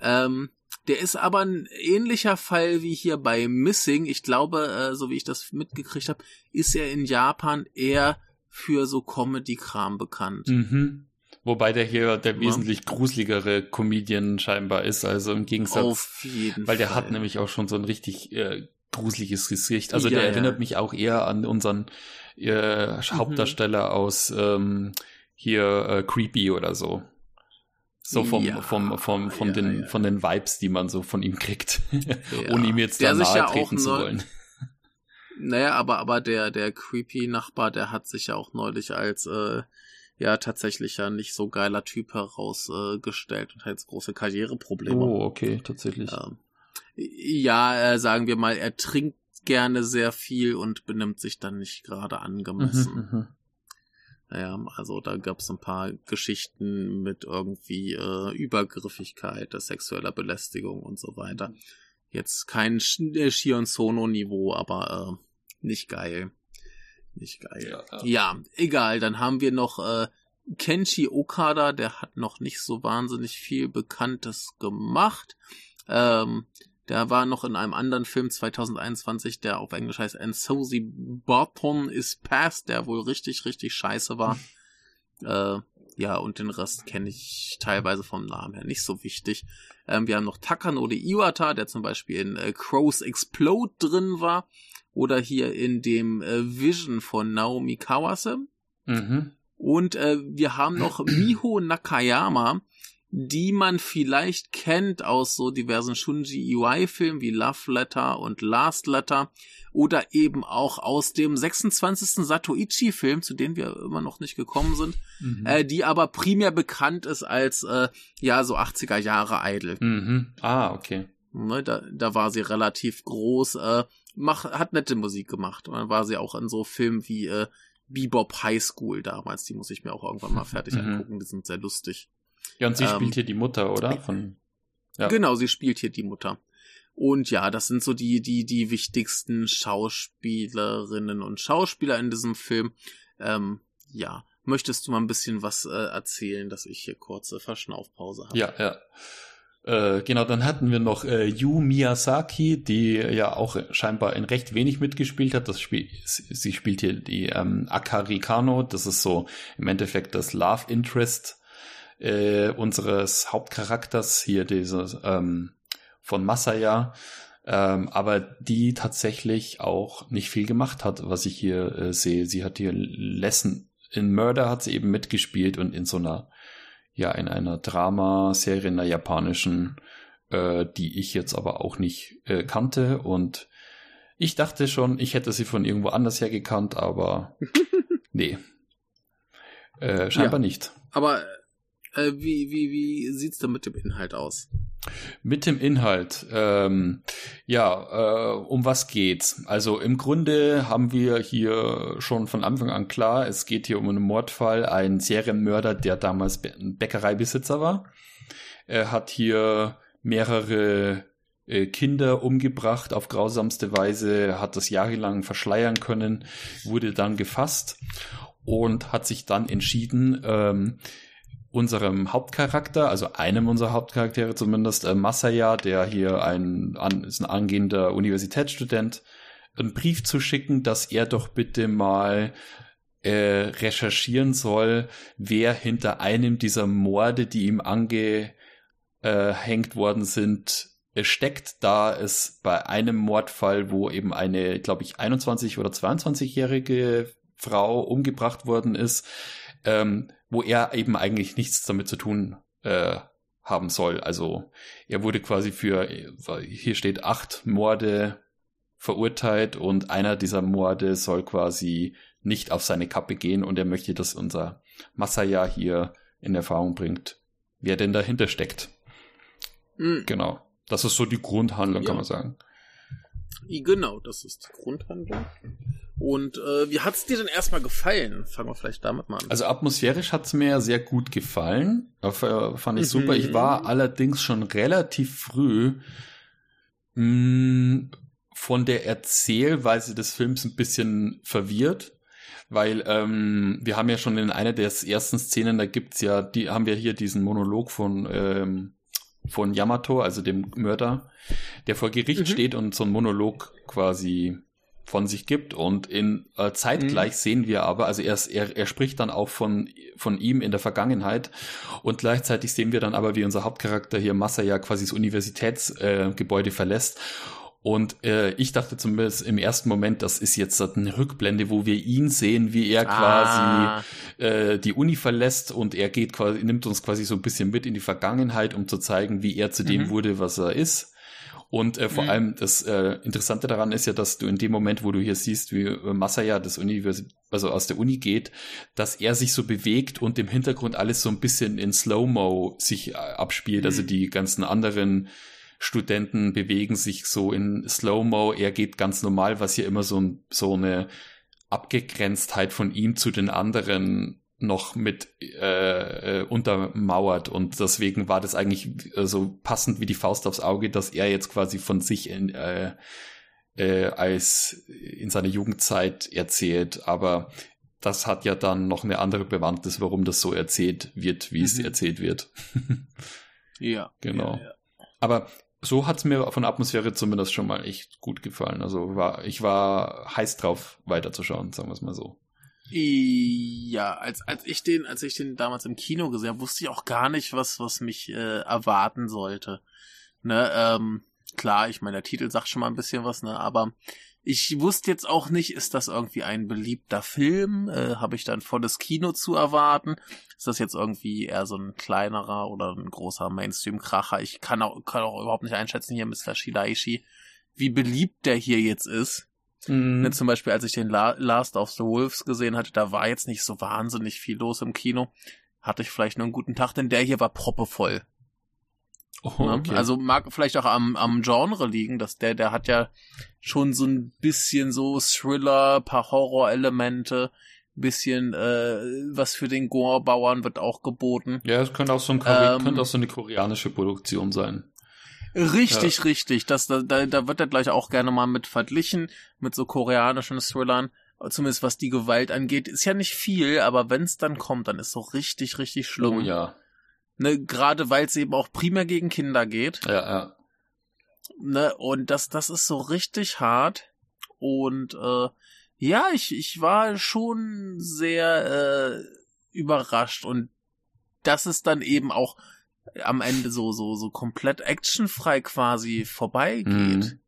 Ähm, der ist aber ein ähnlicher Fall wie hier bei Missing. Ich glaube, äh, so wie ich das mitgekriegt habe, ist er in Japan eher für so Comedy-Kram bekannt. Mhm. Wobei der hier der ja. wesentlich gruseligere Comedian scheinbar ist, also im Gegensatz. Auf jeden Weil der Fall. hat nämlich auch schon so ein richtig äh, gruseliges Gesicht. Also ja, der erinnert ja. mich auch eher an unseren äh, mhm. Hauptdarsteller mhm. aus ähm, hier äh, Creepy oder so. So vom, ja, vom, vom, von ja, den, ja. von den Vibes, die man so von ihm kriegt. (laughs) Ohne ihm jetzt da nahe treten zu wollen. Naja, aber, aber der, der creepy Nachbar, der hat sich ja auch neulich als, äh, ja, tatsächlich ja nicht so geiler Typ herausgestellt äh, und hat jetzt große Karriereprobleme. Oh, okay, tatsächlich. Ähm, ja, äh, sagen wir mal, er trinkt gerne sehr viel und benimmt sich dann nicht gerade angemessen. Mhm, mhm. Naja, also da gab es ein paar Geschichten mit irgendwie äh, Übergriffigkeit, sexueller Belästigung und so weiter. Jetzt kein äh, Shion Sono-Niveau, aber äh, nicht geil. Nicht geil. Ja, ja. ja, egal. Dann haben wir noch äh, Kenshi Okada, der hat noch nicht so wahnsinnig viel Bekanntes gemacht. Ähm, der war noch in einem anderen Film 2021, der auf Englisch heißt And So the Bottom is Past, der wohl richtig, richtig scheiße war. (laughs) äh, ja, und den Rest kenne ich teilweise vom Namen her nicht so wichtig. Ähm, wir haben noch Takanori Iwata, der zum Beispiel in äh, Crows Explode drin war. Oder hier in dem äh, Vision von Naomi Kawase. Mhm. Und äh, wir haben noch (clears throat) Miho Nakayama, die man vielleicht kennt aus so diversen Shunji Iwai-Filmen wie Love Letter und Last Letter oder eben auch aus dem 26. Satoichi-Film, zu dem wir immer noch nicht gekommen sind, mhm. äh, die aber primär bekannt ist als äh, ja so 80er Jahre Idol. Mhm. Ah, okay. Ne, da, da war sie relativ groß, äh, mach, hat nette Musik gemacht. Und dann war sie auch in so Filmen wie äh, Bebop High School damals. Die muss ich mir auch irgendwann mal (laughs) fertig mhm. angucken. Die sind sehr lustig. Ja, und sie ähm, spielt hier die Mutter, oder? Von, ja. Genau, sie spielt hier die Mutter. Und ja, das sind so die, die, die wichtigsten Schauspielerinnen und Schauspieler in diesem Film. Ähm, ja, möchtest du mal ein bisschen was äh, erzählen, dass ich hier kurze Verschnaufpause habe? Ja, ja. Äh, genau, dann hatten wir noch äh, Yu Miyazaki, die ja auch scheinbar in recht wenig mitgespielt hat. Das Spiel, sie spielt hier die ähm, Akari Kano. Das ist so im Endeffekt das Love Interest äh, unseres Hauptcharakters hier, dieses ähm, von Masaya, ähm, aber die tatsächlich auch nicht viel gemacht hat, was ich hier äh, sehe. Sie hat hier Lesson in Murder hat sie eben mitgespielt und in so einer, ja, in einer Dramaserie, in einer japanischen, äh, die ich jetzt aber auch nicht äh, kannte und ich dachte schon, ich hätte sie von irgendwo anders her gekannt, aber (laughs) nee. Äh, scheinbar ja, nicht. Aber äh, wie, wie, wie sieht's denn mit dem Inhalt aus? Mit dem Inhalt, ähm, ja, äh, um was geht's? Also im Grunde haben wir hier schon von Anfang an klar, es geht hier um einen Mordfall, ein Serienmörder, der damals Bä Bäckereibesitzer war. Er hat hier mehrere äh, Kinder umgebracht auf grausamste Weise, hat das jahrelang verschleiern können, wurde dann gefasst und hat sich dann entschieden, ähm, unserem Hauptcharakter, also einem unserer Hauptcharaktere zumindest, äh, Masaya, der hier ein, an, ist ein angehender Universitätsstudent, einen Brief zu schicken, dass er doch bitte mal äh, recherchieren soll, wer hinter einem dieser Morde, die ihm ange aufgehängt worden sind, steckt, da es bei einem Mordfall, wo eben eine, glaube ich, 21 oder 22-jährige Frau umgebracht worden ist, ähm, wo er eben eigentlich nichts damit zu tun äh, haben soll. Also er wurde quasi für, hier steht acht Morde verurteilt und einer dieser Morde soll quasi nicht auf seine Kappe gehen und er möchte, dass unser Masaya hier in Erfahrung bringt, wer denn dahinter steckt. Mhm. Genau. Das ist so die Grundhandlung, ja. kann man sagen. Genau, das ist die Grundhandlung. Und äh, wie hat's dir denn erstmal gefallen? Fangen wir vielleicht damit mal an. Also atmosphärisch hat's mir sehr gut gefallen. Äh, fand ich mhm. super. Ich war allerdings schon relativ früh mh, mm, von der Erzählweise des Films ein bisschen verwirrt. Weil ähm, wir haben ja schon in einer der ersten Szenen, da gibt's ja, die haben wir hier diesen Monolog von ähm, von Yamato, also dem Mörder, der vor Gericht mhm. steht und so einen Monolog quasi von sich gibt und in äh, zeitgleich mhm. sehen wir aber, also er, er, er spricht dann auch von, von ihm in der Vergangenheit und gleichzeitig sehen wir dann aber, wie unser Hauptcharakter hier Masaya quasi das Universitätsgebäude äh, verlässt und äh, ich dachte zumindest im ersten Moment, das ist jetzt eine Rückblende, wo wir ihn sehen, wie er quasi ah. äh, die Uni verlässt und er geht quasi, nimmt uns quasi so ein bisschen mit in die Vergangenheit, um zu zeigen, wie er zu dem mhm. wurde, was er ist. Und äh, vor mhm. allem das äh, Interessante daran ist ja, dass du in dem Moment, wo du hier siehst, wie äh, Masaya das Univers also aus der Uni geht, dass er sich so bewegt und im Hintergrund alles so ein bisschen in Slow-Mo sich äh, abspielt. Also mhm. Also die ganzen anderen Studenten bewegen sich so in Slow-Mo. Er geht ganz normal, was hier immer so, so eine Abgegrenztheit von ihm zu den anderen noch mit äh, äh, untermauert und deswegen war das eigentlich äh, so passend wie die Faust aufs Auge, dass er jetzt quasi von sich in, äh, äh, als in seiner Jugendzeit erzählt, aber das hat ja dann noch eine andere Bewandtnis, warum das so erzählt wird, wie mhm. es erzählt wird. (laughs) ja. Genau. Ja, ja. Aber so hat's mir von Atmosphäre zumindest schon mal echt gut gefallen. Also war, ich war heiß drauf, weiterzuschauen, sagen wir es mal so. Ja, als, als ich den, als ich den damals im Kino gesehen habe, wusste ich auch gar nicht, was, was mich äh, erwarten sollte. Ne, ähm, klar, ich meine, der Titel sagt schon mal ein bisschen was, ne, aber ich wusste jetzt auch nicht, ist das irgendwie ein beliebter Film? Äh, Habe ich dann volles Kino zu erwarten? Ist das jetzt irgendwie eher so ein kleinerer oder ein großer Mainstream-Kracher? Ich kann auch, kann auch überhaupt nicht einschätzen hier, Mr. Shiraishi, wie beliebt der hier jetzt ist. Mhm. Ne, zum Beispiel, als ich den La Last of the Wolves gesehen hatte, da war jetzt nicht so wahnsinnig viel los im Kino. Hatte ich vielleicht nur einen guten Tag, denn der hier war proppevoll. Oh, okay. Also mag vielleicht auch am, am Genre liegen, dass der, der hat ja schon so ein bisschen so Thriller, paar Horrorelemente, bisschen äh, was für den Gore-Bauern wird auch geboten. Ja, es könnte auch so, ein ähm, könnte auch so eine koreanische Produktion sein. Richtig, ja. richtig. Das, da, da wird er gleich auch gerne mal mit verglichen, mit so koreanischen Thrillern. Zumindest was die Gewalt angeht. Ist ja nicht viel, aber wenn es dann kommt, dann ist so richtig, richtig schlimm. Oh ja. Ne, gerade weil es eben auch primär gegen Kinder geht. Ja, ja. Ne, und das, das ist so richtig hart. Und äh, ja, ich, ich war schon sehr äh, überrascht. Und dass es dann eben auch am Ende so, so, so komplett actionfrei quasi vorbeigeht. Mhm.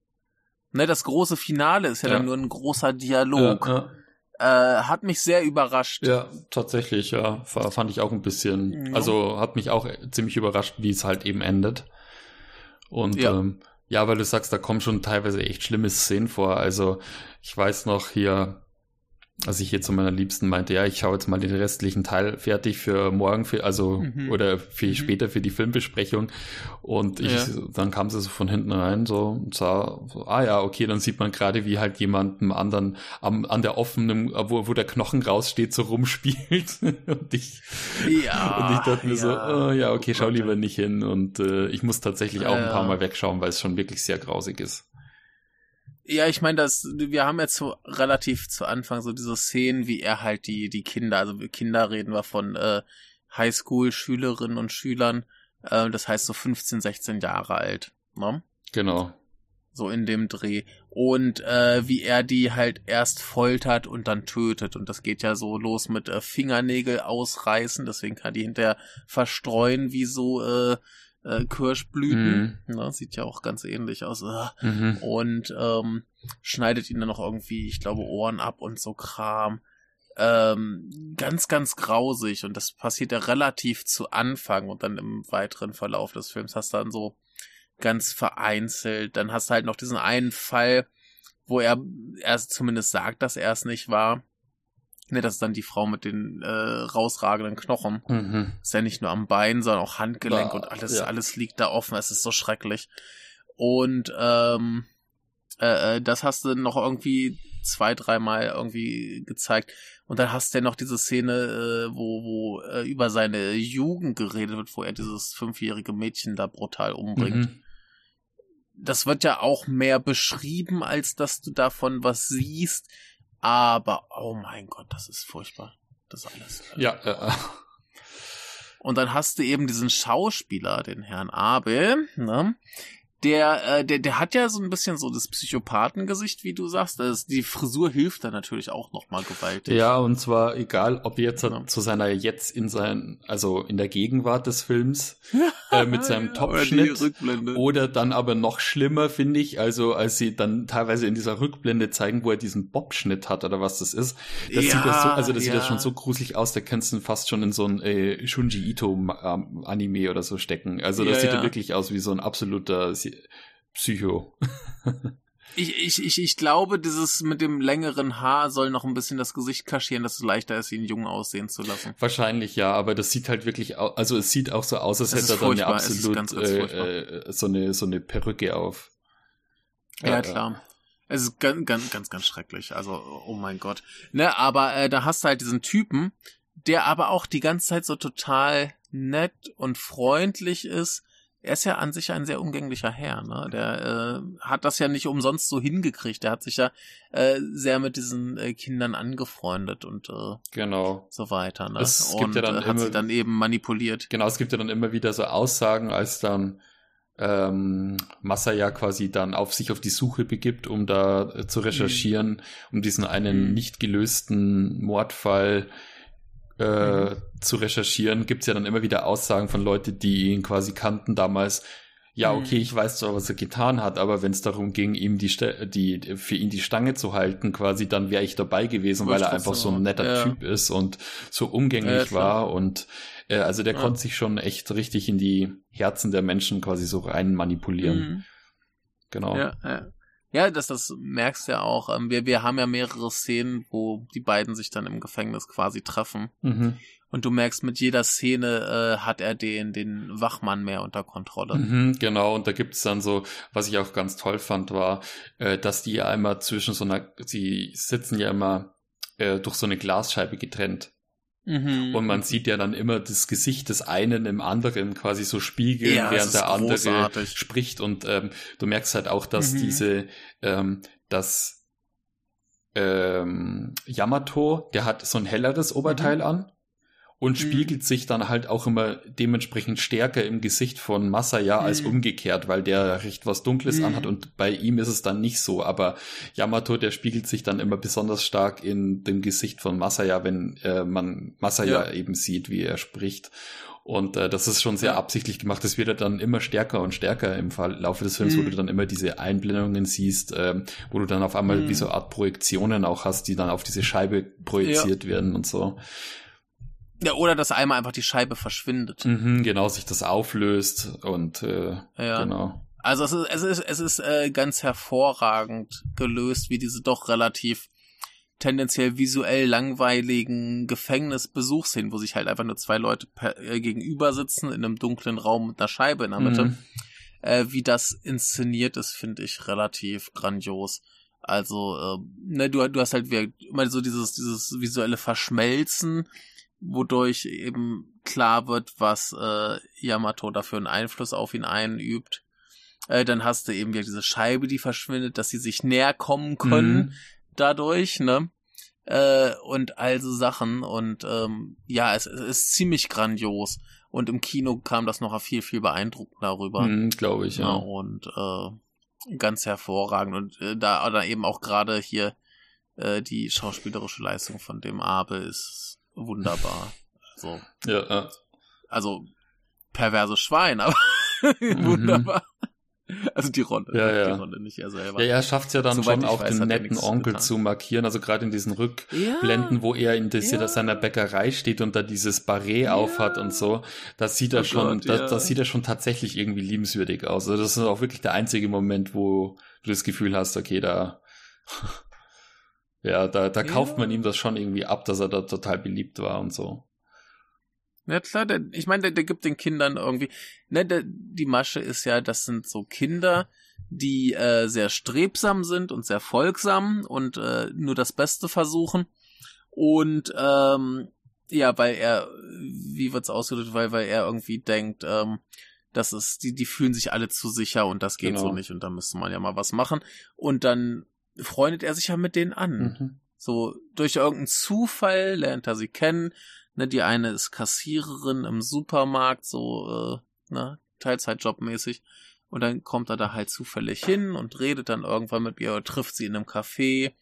Ne, das große Finale ist ja, ja. dann nur ein großer Dialog. Ja, ja. Äh, hat mich sehr überrascht. Ja, tatsächlich, ja. Fand ich auch ein bisschen. Ja. Also hat mich auch ziemlich überrascht, wie es halt eben endet. Und ja. Ähm, ja, weil du sagst, da kommen schon teilweise echt schlimme Szenen vor. Also ich weiß noch hier, als ich hier zu meiner Liebsten meinte, ja, ich schaue jetzt mal den restlichen Teil fertig für morgen, für, also mhm. oder für mhm. später für die Filmbesprechung. Und ich, ja. dann kam sie so von hinten rein, so und sah, so, ah ja, okay, dann sieht man gerade, wie halt jemandem anderen am, an der offenen, wo, wo der Knochen raussteht, so rumspielt. (laughs) und ich, ja, und ich dachte mir ja. so, oh, ja, okay, schau lieber nicht hin. Und äh, ich muss tatsächlich auch ein paar Mal wegschauen, weil es schon wirklich sehr grausig ist. Ja, ich meine, das, wir haben jetzt so relativ zu Anfang so diese Szenen, wie er halt die, die Kinder, also Kinder reden wir von äh, Highschool-Schülerinnen und Schülern, äh, das heißt so 15, 16 Jahre alt, ne? Genau. So in dem Dreh. Und äh, wie er die halt erst foltert und dann tötet. Und das geht ja so los mit äh, Fingernägel ausreißen, deswegen kann die hinterher verstreuen wie so äh, äh, Kirschblüten. Mhm. Ne, sieht ja auch ganz ähnlich aus. Äh. Mhm. Und ähm, schneidet ihn dann noch irgendwie, ich glaube, Ohren ab und so Kram. Ähm, ganz, ganz grausig. Und das passiert ja relativ zu Anfang und dann im weiteren Verlauf des Films hast du dann so ganz vereinzelt. Dann hast du halt noch diesen einen Fall, wo er erst zumindest sagt, dass er es nicht war. Ne, das ist dann die Frau mit den äh, rausragenden Knochen. Mhm. Ist ja nicht nur am Bein, sondern auch Handgelenk da, und alles, ja. alles liegt da offen. Es ist so schrecklich. Und ähm, äh, äh, das hast du noch irgendwie zwei, dreimal irgendwie gezeigt. Und dann hast du ja noch diese Szene, äh, wo, wo äh, über seine Jugend geredet wird, wo er dieses fünfjährige Mädchen da brutal umbringt. Mhm. Das wird ja auch mehr beschrieben, als dass du davon was siehst. Aber, oh mein Gott, das ist furchtbar. Das alles. Ja, äh. Und dann hast du eben diesen Schauspieler, den Herrn Abel, ne? Der, äh, der, der hat ja so ein bisschen so das Psychopathengesicht, wie du sagst. Das, die Frisur hilft da natürlich auch nochmal gewaltig. Ja, und zwar egal, ob jetzt ja. zu seiner jetzt in sein, also in der Gegenwart des Films äh, mit (laughs) seinem ja, Topschnitt oder, oder, dann aber noch schlimmer, finde ich, also als sie dann teilweise in dieser Rückblende zeigen, wo er diesen Bobschnitt hat oder was das ist. Das ja, sieht das so, also das sieht das schon so gruselig aus, da kannst du fast schon in so ein äh, Shunji Ito ähm, Anime oder so stecken. Also das sieht ja wirklich aus wie so ein absoluter Psycho. (laughs) ich, ich, ich, ich glaube, dieses mit dem längeren Haar soll noch ein bisschen das Gesicht kaschieren, dass es leichter ist, ihn jung aussehen zu lassen. Wahrscheinlich ja, aber das sieht halt wirklich, aus, also es sieht auch so aus, als hätte er dann ja absolut ganz, ganz äh, äh, so eine so eine Perücke auf. Ja, ja klar. Es ist ganz, ganz, ganz, ganz schrecklich. Also, oh mein Gott. Ne, aber äh, da hast du halt diesen Typen, der aber auch die ganze Zeit so total nett und freundlich ist er ist ja an sich ein sehr umgänglicher Herr, ne? Der äh, hat das ja nicht umsonst so hingekriegt. Der hat sich ja äh, sehr mit diesen äh, Kindern angefreundet und äh, genau so weiter. Ne? Es gibt und, ja dann äh, hat immer, sie dann eben manipuliert. Genau, es gibt ja dann immer wieder so Aussagen, als dann ähm, Masaya quasi dann auf sich auf die Suche begibt, um da äh, zu recherchieren, mhm. um diesen einen mhm. nicht gelösten Mordfall äh, mhm. zu recherchieren, gibt's ja dann immer wieder Aussagen von Leuten, die ihn quasi kannten damals. Ja, mhm. okay, ich weiß zwar, was er getan hat, aber wenn es darum ging, ihm die, die für ihn die Stange zu halten, quasi, dann wäre ich dabei gewesen, weil er einfach so ein netter ja. Typ ist und so umgänglich ja, war und äh, also der ja. konnte sich schon echt richtig in die Herzen der Menschen quasi so rein manipulieren. Mhm. Genau. Ja, ja. Ja, das, das merkst du ja auch. Ähm, wir, wir haben ja mehrere Szenen, wo die beiden sich dann im Gefängnis quasi treffen. Mhm. Und du merkst, mit jeder Szene äh, hat er den, den Wachmann mehr unter Kontrolle. Mhm, genau, und da gibt's dann so, was ich auch ganz toll fand, war, äh, dass die ja immer zwischen so einer, sie sitzen ja immer äh, durch so eine Glasscheibe getrennt. Mhm. Und man sieht ja dann immer das Gesicht des einen im anderen quasi so spiegeln, ja, während der andere spricht. Und ähm, du merkst halt auch, dass mhm. diese, ähm, dass ähm, Yamato, der hat so ein helleres Oberteil mhm. an und mhm. spiegelt sich dann halt auch immer dementsprechend stärker im Gesicht von Masaya mhm. als umgekehrt, weil der recht was Dunkles mhm. anhat und bei ihm ist es dann nicht so, aber Yamato, der spiegelt sich dann immer besonders stark in dem Gesicht von Masaya, wenn äh, man Masaya ja. eben sieht, wie er spricht. Und äh, das ist schon sehr absichtlich gemacht. Das wird dann immer stärker und stärker im Laufe des Films, mhm. wo du dann immer diese Einblendungen siehst, äh, wo du dann auf einmal mhm. wie so Art Projektionen auch hast, die dann auf diese Scheibe projiziert ja. werden und so. Ja, oder dass einmal einfach die Scheibe verschwindet. Mhm, genau, sich das auflöst und äh, ja. genau. Also es ist, es ist, es ist äh, ganz hervorragend gelöst, wie diese doch relativ tendenziell visuell langweiligen Gefängnisbesuchsszenen, wo sich halt einfach nur zwei Leute per, äh, gegenüber sitzen in einem dunklen Raum mit einer Scheibe in der Mitte. Mhm. Äh, wie das inszeniert ist, finde ich relativ grandios. Also, äh, ne, du, du hast halt immer so dieses, dieses visuelle Verschmelzen wodurch eben klar wird, was äh, Yamato dafür einen Einfluss auf ihn einübt. Äh, dann hast du eben wieder diese Scheibe, die verschwindet, dass sie sich näher kommen können mhm. dadurch, ne? Äh, und all so Sachen. Und ähm, ja, es, es ist ziemlich grandios. Und im Kino kam das noch viel, viel beeindruckender rüber. Mhm, Glaube ich, ja. ja. Und äh, ganz hervorragend. Und äh, da, da eben auch gerade hier äh, die schauspielerische Leistung von dem Abe ist wunderbar. Also, ja, ja. Also, perverse Schwein, aber (laughs) Wunderbar. Also die Rolle, ja, ja. die Rolle nicht er selber. Ja, er schafft es ja dann Soweit schon auch weiß, den netten Onkel getan. zu markieren, also gerade in diesen Rückblenden, ja, wo er in das, ja. seiner Bäckerei steht und da dieses Barret ja. aufhat und so, das sieht er oh schon, Gott, das, das, sieht er schon tatsächlich irgendwie liebenswürdig aus. Also das ist auch wirklich der einzige Moment, wo du das Gefühl hast, okay, da ja, da, da kauft man ihm das schon irgendwie ab, dass er da total beliebt war und so. Ja klar, der, ich meine, der, der gibt den Kindern irgendwie, ne, der, die Masche ist ja, das sind so Kinder, die äh, sehr strebsam sind und sehr folgsam und äh, nur das Beste versuchen. Und ähm, ja, weil er, wie wird's ausgedrückt, weil, weil er irgendwie denkt, ähm, das ist, die, die fühlen sich alle zu sicher und das geht genau. so nicht und da müsste man ja mal was machen. Und dann freundet er sich ja mit denen an. Mhm. So, durch irgendeinen Zufall lernt er sie kennen, Ne, die eine ist Kassiererin im Supermarkt, so, äh, ne, Teilzeitjobmäßig. Und dann kommt er da halt zufällig hin und redet dann irgendwann mit ihr oder trifft sie in einem Café.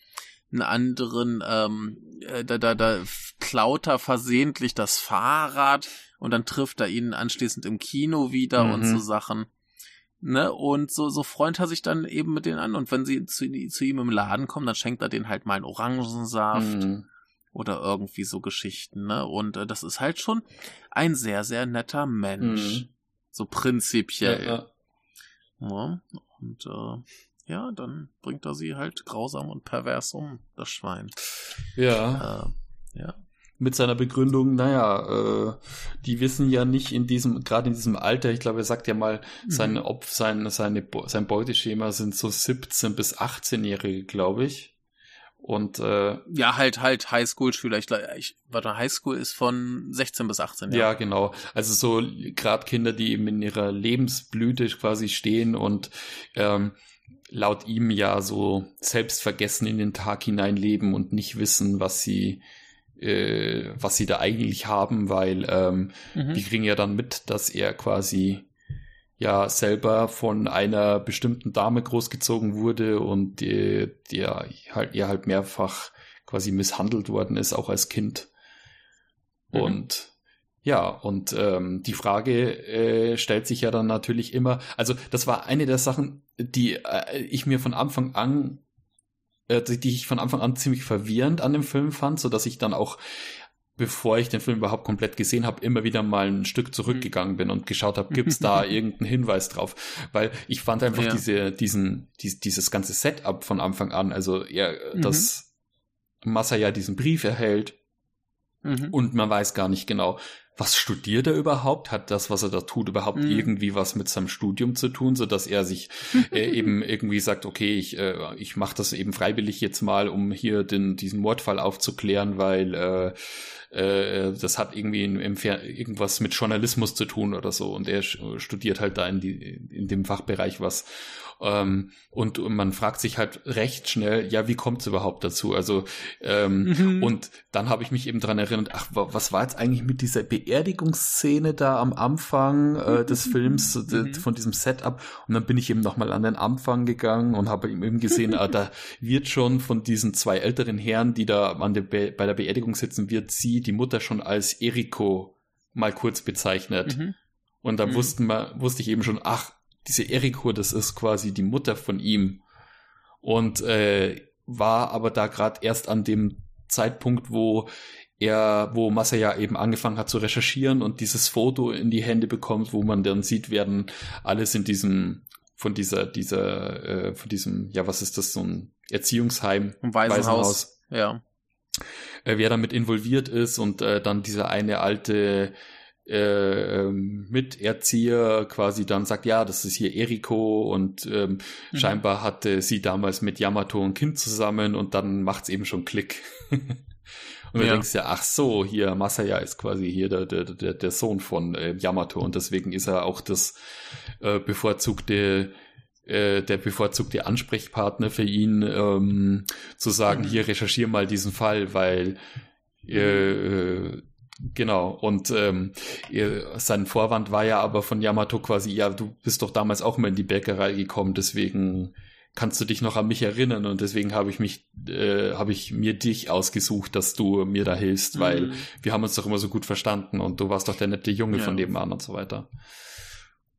Einen anderen, ähm, äh, da, da, da klaut er versehentlich das Fahrrad und dann trifft er ihn anschließend im Kino wieder mhm. und so Sachen. Ne, und so, so freut er sich dann eben mit denen an. Und wenn sie zu, zu ihm im Laden kommen, dann schenkt er denen halt mal einen Orangensaft. Mhm oder irgendwie so Geschichten, ne? Und äh, das ist halt schon ein sehr, sehr netter Mensch. Mhm. So prinzipiell. Ja, ja. ja und äh, ja, dann bringt er sie halt grausam und pervers um, das Schwein. Ja. Äh, ja. Mit seiner Begründung, naja, äh, die wissen ja nicht in diesem, gerade in diesem Alter, ich glaube, er sagt ja mal, mhm. sein, ob sein, seine, sein Beuteschema sind so 17 bis 18-Jährige, glaube ich. Und äh, ja, halt halt Highschool-Schüler. Ich, ich warte, Highschool ist von 16 bis 18. Ja, ja genau. Also so gerade Kinder, die eben in ihrer Lebensblüte quasi stehen und ähm, laut ihm ja so selbstvergessen in den Tag hinein leben und nicht wissen, was sie äh, was sie da eigentlich haben, weil ähm, mhm. die kriegen ja dann mit, dass er quasi ja selber von einer bestimmten Dame großgezogen wurde und die, die halt, er halt mehrfach quasi misshandelt worden ist, auch als Kind. Mhm. Und ja, und ähm, die Frage äh, stellt sich ja dann natürlich immer, also das war eine der Sachen, die äh, ich mir von Anfang an, äh, die ich von Anfang an ziemlich verwirrend an dem Film fand, so dass ich dann auch bevor ich den Film überhaupt komplett gesehen habe, immer wieder mal ein Stück zurückgegangen bin und geschaut habe, (laughs) gibt's da irgendeinen Hinweis drauf? Weil ich fand einfach ja. diese, diesen, dies, dieses ganze Setup von Anfang an, also ja, mhm. dass Masaya diesen Brief erhält mhm. und man weiß gar nicht genau, was studiert er überhaupt? Hat das, was er da tut, überhaupt mhm. irgendwie was mit seinem Studium zu tun, so dass er sich äh, (laughs) eben irgendwie sagt, okay, ich äh, ich mache das eben freiwillig jetzt mal, um hier den diesen Mordfall aufzuklären, weil äh, äh, das hat irgendwie im, im irgendwas mit Journalismus zu tun oder so und er studiert halt da in, die, in dem Fachbereich was ähm, und, und man fragt sich halt recht schnell, ja, wie kommt es überhaupt dazu? Also ähm, mhm. und dann habe ich mich eben dran erinnert, ach, was war jetzt eigentlich mit dieser Beerdigungsszene da am Anfang äh, des Films mhm. von diesem Setup? Und dann bin ich eben nochmal an den Anfang gegangen und habe eben gesehen, ah, da wird schon von diesen zwei älteren Herren, die da an der Be bei der Beerdigung sitzen, wird sie, die Mutter, schon als Eriko mal kurz bezeichnet. Mhm. Und da mhm. wussten wir, wusste ich eben schon, ach, diese Eriko, das ist quasi die Mutter von ihm. Und äh, war aber da gerade erst an dem Zeitpunkt, wo er, wo Masaya eben angefangen hat zu recherchieren und dieses Foto in die Hände bekommt, wo man dann sieht, werden alles in diesem von dieser, dieser, äh, von diesem, ja, was ist das, so ein Erziehungsheim, ein Waisenhaus, Waisenhaus. ja. Äh, wer damit involviert ist und äh, dann dieser eine alte äh, Miterzieher quasi dann sagt, ja, das ist hier Eriko und ähm, mhm. scheinbar hatte sie damals mit Yamato ein Kind zusammen und dann macht's eben schon Klick. (laughs) und du ja. denkst ja, ach so, hier Masaya ist quasi hier der, der, der, der Sohn von äh, Yamato und deswegen ist er auch das äh, bevorzugte äh, der bevorzugte Ansprechpartner für ihn, ähm, zu sagen, mhm. hier recherchier mal diesen Fall, weil äh, Genau, und ähm, ihr, sein Vorwand war ja aber von Yamato quasi, ja, du bist doch damals auch mal in die Bäckerei gekommen, deswegen kannst du dich noch an mich erinnern und deswegen habe ich mich, äh, habe ich mir dich ausgesucht, dass du mir da hilfst, mhm. weil wir haben uns doch immer so gut verstanden und du warst doch der nette Junge ja. von nebenan und so weiter.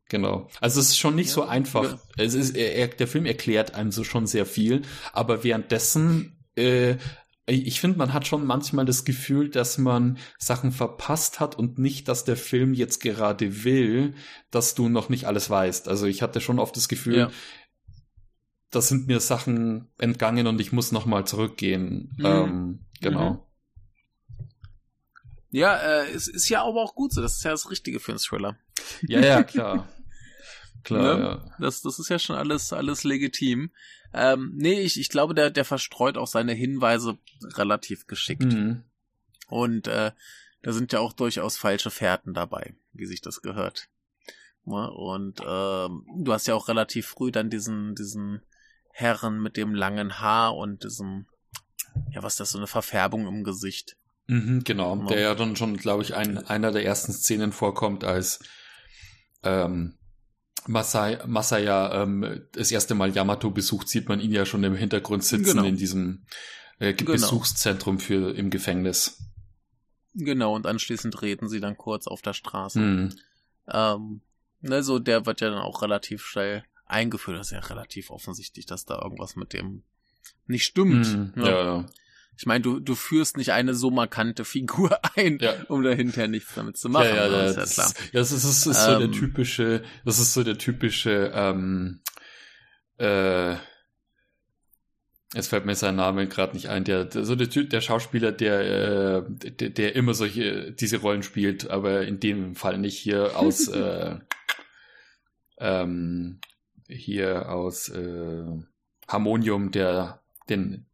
Genau. Also es ist schon nicht ja, so einfach. Ja. Es ist, er, der Film erklärt einem so schon sehr viel, aber währenddessen äh, ich finde, man hat schon manchmal das Gefühl, dass man Sachen verpasst hat und nicht, dass der Film jetzt gerade will, dass du noch nicht alles weißt. Also ich hatte schon oft das Gefühl, ja. da sind mir Sachen entgangen und ich muss noch mal zurückgehen. Mhm. Ähm, genau. Mhm. Ja, äh, es ist ja aber auch gut so. Das ist ja das Richtige für einen Thriller. Ja, ja, klar. (laughs) klar, ne? ja. Das, das ist ja schon alles, alles legitim. Ähm, nee, ich, ich glaube, der, der verstreut auch seine Hinweise relativ geschickt. Mhm. Und äh, da sind ja auch durchaus falsche Fährten dabei, wie sich das gehört. Ja, und ähm, du hast ja auch relativ früh dann diesen, diesen Herren mit dem langen Haar und diesem, ja, was ist das, so eine Verfärbung im Gesicht. Mhm, genau, ja. der ja dann schon, glaube ich, ein, einer der ersten Szenen vorkommt, als ähm, Masai, Masaya ähm, das erste Mal Yamato besucht, sieht man ihn ja schon im Hintergrund sitzen genau. in diesem äh, genau. Besuchszentrum für im Gefängnis. Genau, und anschließend reden sie dann kurz auf der Straße. Mhm. Ähm, ne, so der wird ja dann auch relativ schnell eingeführt. Das ist ja relativ offensichtlich, dass da irgendwas mit dem nicht stimmt. Mhm. Ne? Ja, ja. Ich meine, du, du führst nicht eine so markante Figur (laughs) ein, ja. um dahinter nichts damit zu machen. Ja, ja, das ist ja klar. Ja, das ist, das ist so der ähm. typische, das ist so der typische, ähm, äh, Jetzt fällt mir sein Name gerade nicht ein. Der, so der Typ, der Schauspieler, der, äh, der, der immer solche diese Rollen spielt, aber in dem Fall nicht hier aus (laughs) äh, ähm, hier aus äh, Harmonium, der den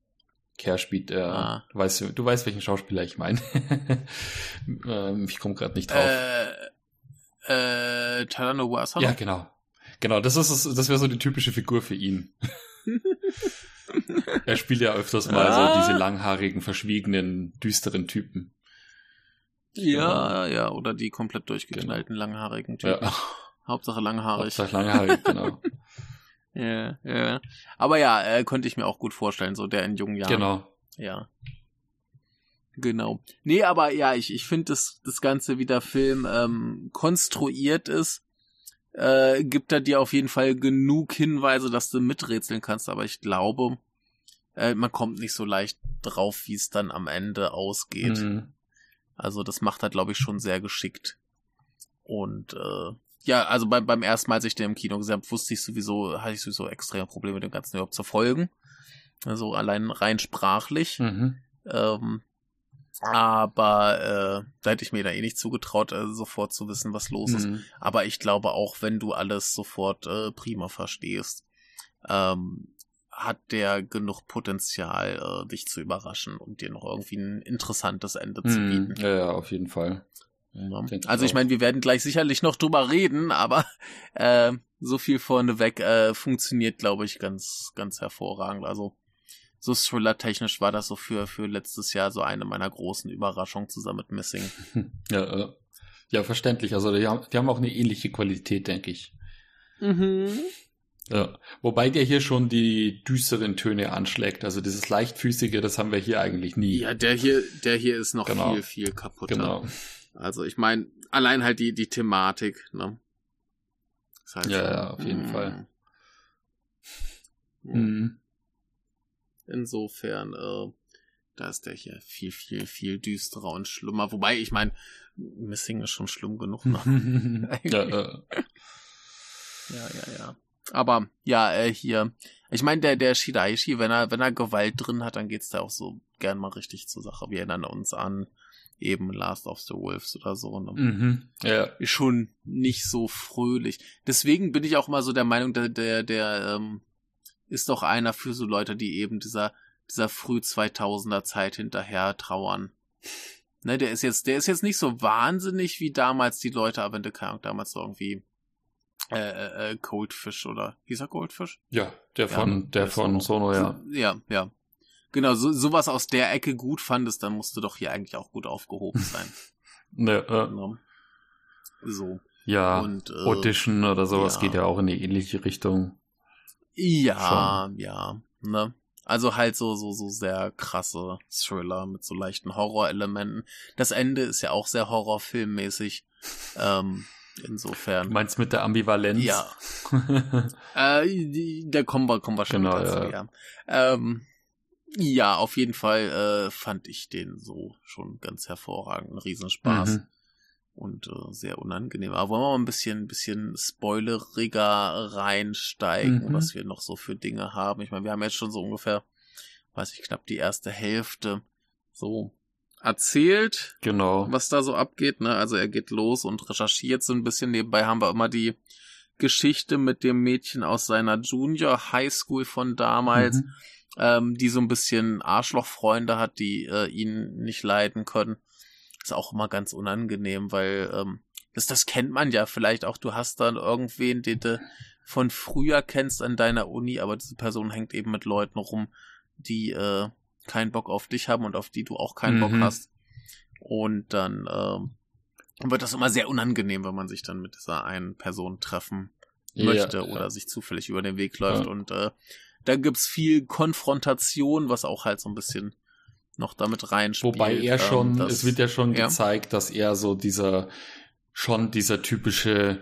Kerr spielt, äh, ah. du, weißt, du weißt, welchen Schauspieler ich meine. (laughs) ähm, ich komme gerade nicht drauf. Äh, äh? Ja, genau. Genau, das ist das wäre so die typische Figur für ihn. (laughs) er spielt ja öfters mal ah. so diese langhaarigen, verschwiegenen, düsteren Typen. Ja, ja, ja, oder die komplett durchgeknallten, genau. langhaarigen Typen. Ja. Hauptsache langhaarig. Hauptsache langhaarig, genau. (laughs) Ja, ja. Aber ja, äh, könnte ich mir auch gut vorstellen, so der in jungen Jahren. Genau. Ja. Genau. Nee, aber ja, ich, ich finde, das, das Ganze, wie der Film ähm, konstruiert ist, äh, gibt er dir auf jeden Fall genug Hinweise, dass du miträtseln kannst. Aber ich glaube, äh, man kommt nicht so leicht drauf, wie es dann amEnde ausgeht. Mhm. Also das macht er, glaube ich, schon sehr geschickt. Und äh, ja, also beim, beim ersten Mal, als ich den im Kino gesehen habe, wusste ich sowieso, hatte ich sowieso extreme Probleme, dem Ganzen überhaupt zu folgen. Also allein rein sprachlich. Mhm. Ähm, aber äh, da hätte ich mir da eh nicht zugetraut, äh, sofort zu wissen, was los mhm. ist. Aber ich glaube auch, wenn du alles sofort äh, prima verstehst, ähm, hat der genug Potenzial, äh, dich zu überraschen und dir noch irgendwie ein interessantes Ende mhm. zu bieten. Ja, ja, auf jeden Fall. Ja, also ich meine, wir werden gleich sicherlich noch drüber reden, aber (laughs) äh, so viel vorneweg äh, funktioniert, glaube ich, ganz, ganz hervorragend. Also so Thriller-technisch war das so für, für letztes Jahr so eine meiner großen Überraschungen zusammen mit Missing. (laughs) Ja, äh, ja verständlich. Also die haben, die haben auch eine ähnliche Qualität, denke ich. Mhm. Ja, wobei der hier schon die düsteren Töne anschlägt. Also dieses leichtfüßige, das haben wir hier eigentlich nie. Ja, der hier, der hier ist noch genau. viel, viel kaputter. Genau. Also ich meine, allein halt die, die Thematik, ne? Halt ja, so, ja, auf jeden mm. Fall. Mhm. Insofern, äh, da ist der hier viel, viel, viel düsterer und schlimmer. Wobei, ich meine, Missing ist schon schlimm genug. Ne? (laughs) ja, (laughs) ja, ja, ja. Aber ja, äh, hier, ich meine, der, der Shidaishi, wenn er, wenn er Gewalt drin hat, dann geht's da auch so gern mal richtig zur Sache. Wir erinnern uns an eben Last of the Wolves oder so. Ne? Mhm, ja. Ist schon nicht so fröhlich. Deswegen bin ich auch mal so der Meinung, der, der, der ähm, ist doch einer für so Leute, die eben dieser, dieser früh 2000er Zeit hinterher trauern. Ne, der ist jetzt, der ist jetzt nicht so wahnsinnig wie damals die Leute, aber keine Ahnung, damals so irgendwie äh, äh, äh, Goldfish oder hieß er Goldfish? Ja, der von, ja, der, der von Sono, ja. Ja, ja. Genau, so, sowas aus der Ecke gut fandest, dann musst du doch hier eigentlich auch gut aufgehoben (laughs) sein. ne, äh. Genau. So. Ja, und, äh, Audition oder sowas ja. geht ja auch in die ähnliche Richtung. Ja, Schon. ja, ne? Also halt so, so, so sehr krasse Thriller mit so leichten Horrorelementen. Das Ende ist ja auch sehr horrorfilmmäßig. (laughs) ähm, Insofern. Du meinst mit der Ambivalenz? Ja. (laughs) äh, da kommen wir, kommen wir schon genau, dazu, ja. ja. Ähm, ja, auf jeden Fall äh, fand ich den so schon ganz hervorragend. Ein Riesenspaß. Mhm. Und äh, sehr unangenehm. Aber wollen wir mal ein bisschen, ein bisschen spoileriger reinsteigen, mhm. was wir noch so für Dinge haben. Ich meine, wir haben jetzt schon so ungefähr, weiß ich, knapp die erste Hälfte so erzählt. Genau. Was da so abgeht, ne? Also er geht los und recherchiert so ein bisschen. Nebenbei haben wir immer die Geschichte mit dem Mädchen aus seiner Junior High School von damals. Mhm ähm, die so ein bisschen Arschlochfreunde hat, die äh, ihn nicht leiden können. Ist auch immer ganz unangenehm, weil ähm, das, das kennt man ja vielleicht auch. Du hast dann irgendwen, den du von früher kennst an deiner Uni, aber diese Person hängt eben mit Leuten rum, die äh, keinen Bock auf dich haben und auf die du auch keinen mhm. Bock hast. Und dann äh, wird das immer sehr unangenehm, wenn man sich dann mit dieser einen Person treffen möchte ja, oder ja. sich zufällig über den Weg läuft. Ja. Und äh, da gibt's viel Konfrontation, was auch halt so ein bisschen noch damit reinspielt. Wobei er ähm, schon, dass, es wird ja schon ja. gezeigt, dass er so dieser, schon dieser typische,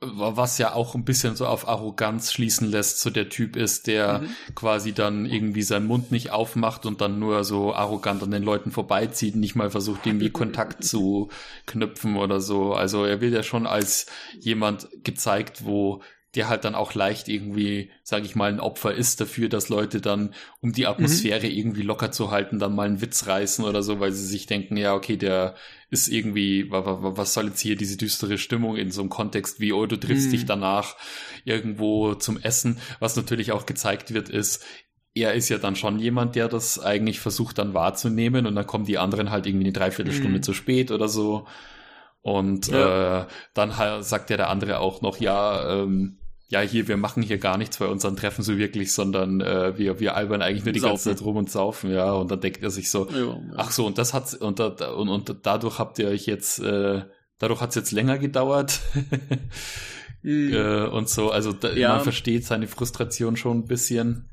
was ja auch ein bisschen so auf Arroganz schließen lässt, so der Typ ist, der mhm. quasi dann irgendwie seinen Mund nicht aufmacht und dann nur so arrogant an den Leuten vorbeizieht, nicht mal versucht, (laughs) irgendwie Kontakt zu knüpfen oder so. Also er wird ja schon als jemand gezeigt, wo der halt dann auch leicht irgendwie, sage ich mal, ein Opfer ist dafür, dass Leute dann, um die Atmosphäre mhm. irgendwie locker zu halten, dann mal einen Witz reißen oder so, weil sie sich denken, ja, okay, der ist irgendwie, was soll jetzt hier diese düstere Stimmung in so einem Kontext wie, oh, du triffst mhm. dich danach irgendwo zum Essen. Was natürlich auch gezeigt wird, ist, er ist ja dann schon jemand, der das eigentlich versucht dann wahrzunehmen und dann kommen die anderen halt irgendwie eine Dreiviertelstunde mhm. zu spät oder so. Und ja. äh, dann sagt ja der andere auch noch, ja, ähm, ja, hier, wir machen hier gar nichts bei unseren Treffen so wirklich, sondern äh, wir, wir albern eigentlich nur die saufen. ganze Zeit rum und saufen, ja. Und dann denkt er sich so, ja, ja. ach so, und das hat und, und, und dadurch habt ihr euch jetzt, äh, dadurch hat es jetzt länger gedauert. mhm. (laughs) äh, und so, also da, ja. man versteht seine Frustration schon ein bisschen.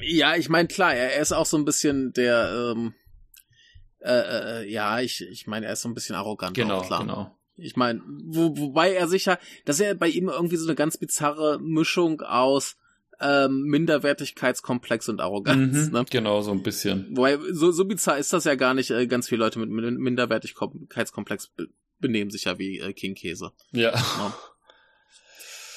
Ja, ich meine, klar, er, er ist auch so ein bisschen der, ähm, äh, äh, ja, ich, ich meine, er ist so ein bisschen arrogant. Genau, auch, klar. genau. Ich meine, wo, wobei er sicher, dass er bei ihm irgendwie so eine ganz bizarre Mischung aus ähm, Minderwertigkeitskomplex und Arroganz. Mhm, ne? Genau, so ein bisschen. Wobei, so, so bizarr ist das ja gar nicht. Äh, ganz viele Leute mit Minderwertigkeitskomplex be benehmen sich ja wie äh, King Käse. Ja. ja.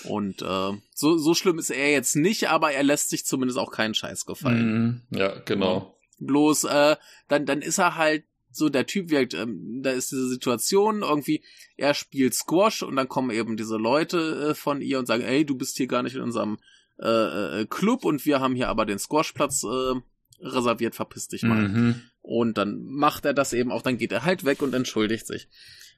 Und äh, so, so schlimm ist er jetzt nicht, aber er lässt sich zumindest auch keinen Scheiß gefallen. Mhm, ja, genau. Ja. Bloß, äh, dann, dann ist er halt so der Typ wirkt, ähm, da ist diese Situation irgendwie, er spielt Squash und dann kommen eben diese Leute äh, von ihr und sagen, ey, du bist hier gar nicht in unserem äh, äh, Club und wir haben hier aber den Squashplatz äh, reserviert, verpiss dich mal. Mhm. Und dann macht er das eben auch, dann geht er halt weg und entschuldigt sich.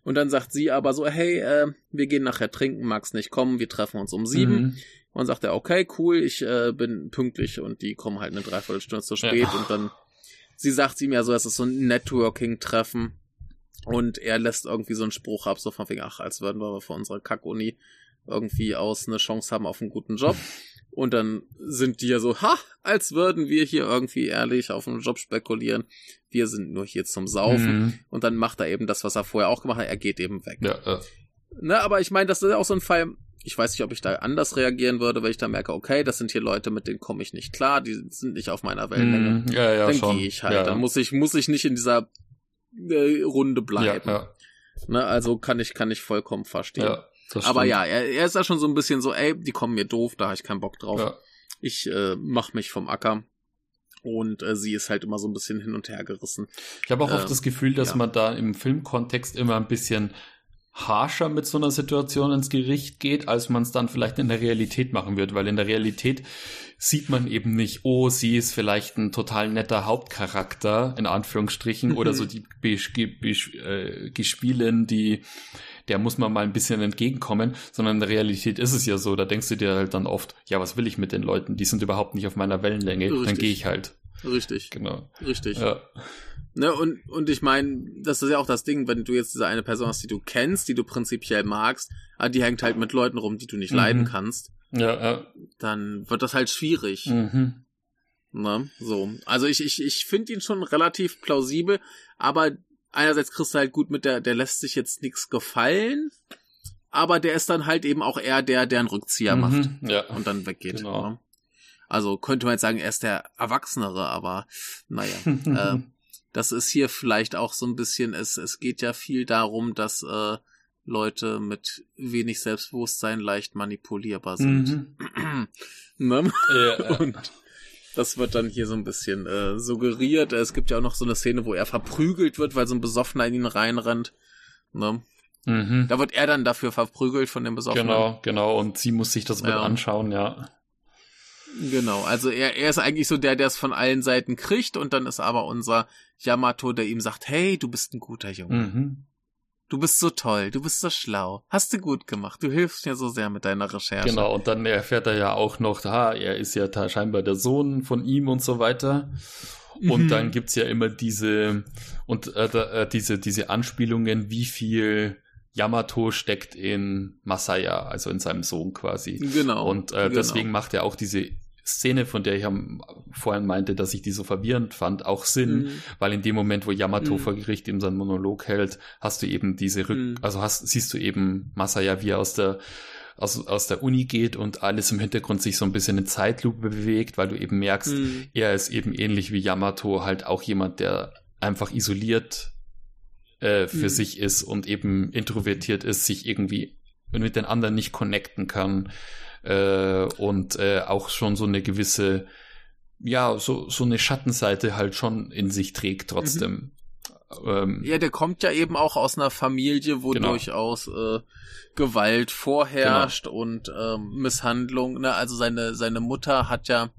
Und dann sagt sie aber so, hey, äh, wir gehen nachher trinken, magst nicht kommen, wir treffen uns um sieben. Mhm. Und dann sagt er, okay, cool, ich äh, bin pünktlich und die kommen halt eine Dreiviertelstunde zu spät ja. und dann sie sagt ihm ja so, es ist so ein Networking-Treffen. Und er lässt irgendwie so einen Spruch ab, so von wegen, ach, als würden wir von unserer Kack-Uni irgendwie aus eine Chance haben auf einen guten Job. (laughs) Und dann sind die ja so, ha, als würden wir hier irgendwie ehrlich auf einen Job spekulieren. Wir sind nur hier zum Saufen. Mhm. Und dann macht er eben das, was er vorher auch gemacht hat. Er geht eben weg. Ja, ja. Ne, aber ich meine, das ist auch so ein Fall, ich weiß nicht, ob ich da anders reagieren würde, weil ich da merke, okay, das sind hier Leute, mit denen komme ich nicht klar, die sind nicht auf meiner Wellenlänge. Mm, ja, ja, dann gehe ich halt. Ja. Dann muss ich, muss ich nicht in dieser äh, Runde bleiben. Ja. Ne, also kann ich, kann ich vollkommen verstehen. Aber ja, er, er ist da schon so ein bisschen so, ey, die kommen mir doof, da habe ich keinen Bock drauf. Ich äh, mach mich vom Acker. Und äh, sie ist halt immer so ein bisschen hin und her gerissen. Ich habe auch äh, oft das Gefühl, dass ja. man da im Filmkontext immer ein bisschen harscher mit so einer Situation ins Gericht geht, als man es dann vielleicht in der Realität machen wird, weil in der Realität sieht man eben nicht, oh, sie ist vielleicht ein total netter Hauptcharakter, in Anführungsstrichen, oder so die äh, Gespielen, die, der muss man mal ein bisschen entgegenkommen, sondern in der Realität ist es ja so, da denkst du dir halt dann oft, ja, was will ich mit den Leuten? Die sind überhaupt nicht auf meiner Wellenlänge, Richtig. dann gehe ich halt. Richtig. Genau. Richtig. Ja. Ne, und, und ich meine, das ist ja auch das Ding, wenn du jetzt diese eine Person hast, die du kennst, die du prinzipiell magst, aber die hängt halt mit Leuten rum, die du nicht mhm. leiden kannst. Ja, ja. Dann wird das halt schwierig. Mhm. Ne, so. Also ich, ich, ich finde ihn schon relativ plausibel, aber einerseits kriegst du halt gut mit der, der lässt sich jetzt nichts gefallen. aber der ist dann halt eben auch eher der, der einen Rückzieher mhm, macht ja. und dann weggeht. Genau. Ne? Also könnte man jetzt sagen, er ist der Erwachsenere, aber naja. äh, (laughs) das ist hier vielleicht auch so ein bisschen, es, es geht ja viel darum, dass äh, Leute mit wenig Selbstbewusstsein leicht manipulierbar sind. Mhm. (clears throat) ne? ja, (laughs) Und das wird dann hier so ein bisschen äh, suggeriert. Es gibt ja auch noch so eine Szene, wo er verprügelt wird, weil so ein Besoffener in ihn reinrennt. Ne? Mhm. Da wird er dann dafür verprügelt von dem Besoffenen. Genau, genau. Und sie muss sich das mit ja. anschauen, ja. Genau, also er, er ist eigentlich so der, der es von allen Seiten kriegt und dann ist aber unser Yamato, der ihm sagt, hey, du bist ein guter Junge. Mhm. Du bist so toll, du bist so schlau. Hast du gut gemacht. Du hilfst mir so sehr mit deiner Recherche. Genau, und dann erfährt er ja auch noch, ha, er ist ja scheinbar der Sohn von ihm und so weiter. Und mhm. dann gibt's ja immer diese und äh, äh, diese diese Anspielungen, wie viel Yamato steckt in Masaya, also in seinem Sohn quasi. Genau. Und äh, genau. deswegen macht er auch diese Szene, von der ich am, vorhin meinte, dass ich die so verwirrend fand, auch Sinn, mhm. weil in dem Moment, wo Yamato mhm. vor Gericht eben seinen Monolog hält, hast du eben diese Rück, mhm. also hast, siehst du eben Masaya, wie er aus der aus, aus der Uni geht und alles im Hintergrund sich so ein bisschen in Zeitlupe bewegt, weil du eben merkst, mhm. er ist eben ähnlich wie Yamato halt auch jemand, der einfach isoliert äh, für mhm. sich ist und eben introvertiert ist, sich irgendwie mit den anderen nicht connecten kann äh, und äh, auch schon so eine gewisse, ja, so, so eine Schattenseite halt schon in sich trägt trotzdem. Mhm. Ähm, ja, der kommt ja eben auch aus einer Familie, wo genau. durchaus äh, Gewalt vorherrscht genau. und ähm, Misshandlung. Ne? Also seine, seine Mutter hat ja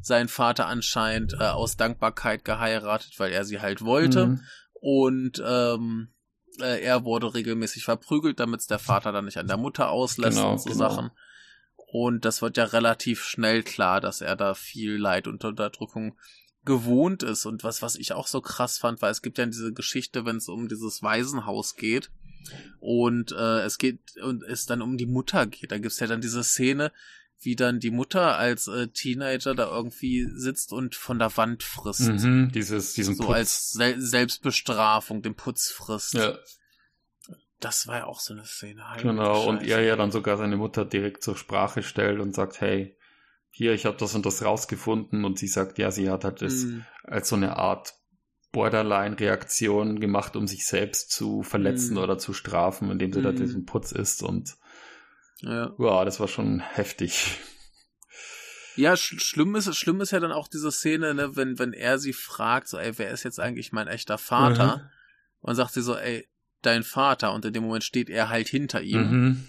seinen Vater anscheinend äh, aus Dankbarkeit geheiratet, weil er sie halt wollte. Mhm. Und ähm, äh, er wurde regelmäßig verprügelt, damit es der Vater dann nicht an der Mutter auslässt genau, und so genau. Sachen. Und das wird ja relativ schnell klar, dass er da viel Leid und Unterdrückung gewohnt ist. Und was, was ich auch so krass fand, weil es gibt ja diese Geschichte, wenn es um dieses Waisenhaus geht und äh, es geht und es dann um die Mutter geht. Da gibt's ja dann diese Szene, wie dann die Mutter als äh, Teenager da irgendwie sitzt und von der Wand frisst. Mhm, dieses, diesen so Putz. als Sel Selbstbestrafung, den Putz frisst. Ja. Das war ja auch so eine Szene. Heilige genau, und er ja dann sogar seine Mutter direkt zur Sprache stellt und sagt, hey, hier, ich habe das und das rausgefunden und sie sagt, ja, sie hat halt das mm. als so eine Art Borderline-Reaktion gemacht, um sich selbst zu verletzen mm. oder zu strafen, indem sie mm. da diesen Putz isst und ja. ja, das war schon heftig. Ja, sch schlimm ist schlimm ist ja dann auch diese Szene, ne, wenn wenn er sie fragt, so, ey, wer ist jetzt eigentlich mein echter Vater? Mhm. Und sagt sie so, ey, dein Vater. Und in dem Moment steht er halt hinter ihm. Mhm.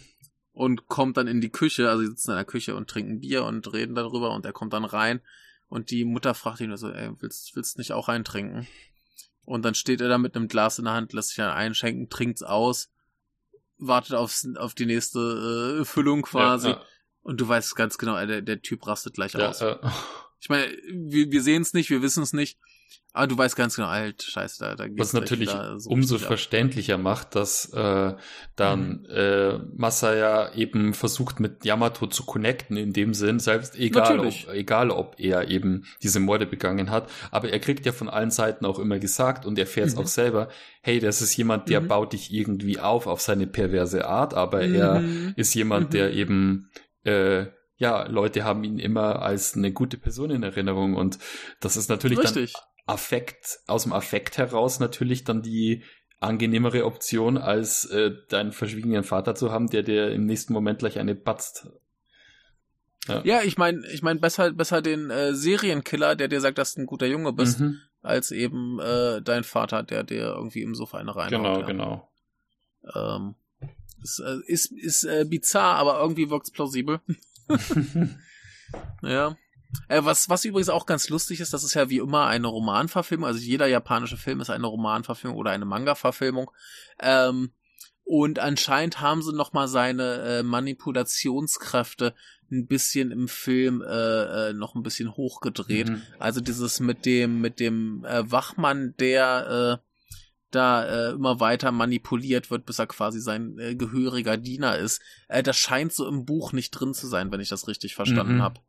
Und kommt dann in die Küche, also sie sitzen in der Küche und trinken Bier und reden darüber und er kommt dann rein und die Mutter fragt ihn so, ey, willst, willst nicht auch eintrinken? Und dann steht er da mit einem Glas in der Hand, lässt sich dann einschenken, trinkt's aus, wartet aufs, auf die nächste äh, Füllung quasi. Ja, ja. Und du weißt ganz genau, der, der Typ rastet gleich ja, aus. Ich meine, wir, wir sehen es nicht, wir wissen es nicht, aber du weißt ganz genau, alt, scheiße, da, da Was natürlich so umso verständlicher ab. macht, dass äh, dann mhm. äh, Masaya eben versucht mit Yamato zu connecten in dem Sinn, selbst egal ob, egal ob er eben diese Morde begangen hat, aber er kriegt ja von allen Seiten auch immer gesagt und er fährt es mhm. auch selber, hey, das ist jemand, der mhm. baut dich irgendwie auf auf seine perverse Art, aber er mhm. ist jemand, der mhm. eben äh, ja, Leute haben ihn immer als eine gute Person in Erinnerung und das ist natürlich Richtig. dann Affekt, aus dem Affekt heraus natürlich dann die angenehmere Option, als äh, deinen verschwiegenen Vater zu haben, der dir im nächsten Moment gleich eine batzt. Ja, ja ich meine, ich meine besser besser den äh, Serienkiller, der dir sagt, dass du ein guter Junge bist, mhm. als eben äh, dein Vater, der dir irgendwie im Sofa eine rein. Genau, ja. genau. Ähm, ist, äh, ist, ist äh, bizarr, aber irgendwie wirkt's plausibel. (laughs) (laughs) ja. Äh, was, was übrigens auch ganz lustig ist, das ist ja wie immer eine Romanverfilmung, also jeder japanische Film ist eine Romanverfilmung oder eine Manga-Verfilmung. Ähm, und anscheinend haben sie nochmal seine äh, Manipulationskräfte ein bisschen im Film äh, äh, noch ein bisschen hochgedreht. Mhm. Also dieses mit dem mit dem äh, Wachmann, der äh, da äh, immer weiter manipuliert wird, bis er quasi sein äh, gehöriger Diener ist. Äh, das scheint so im Buch nicht drin zu sein, wenn ich das richtig verstanden mhm. habe.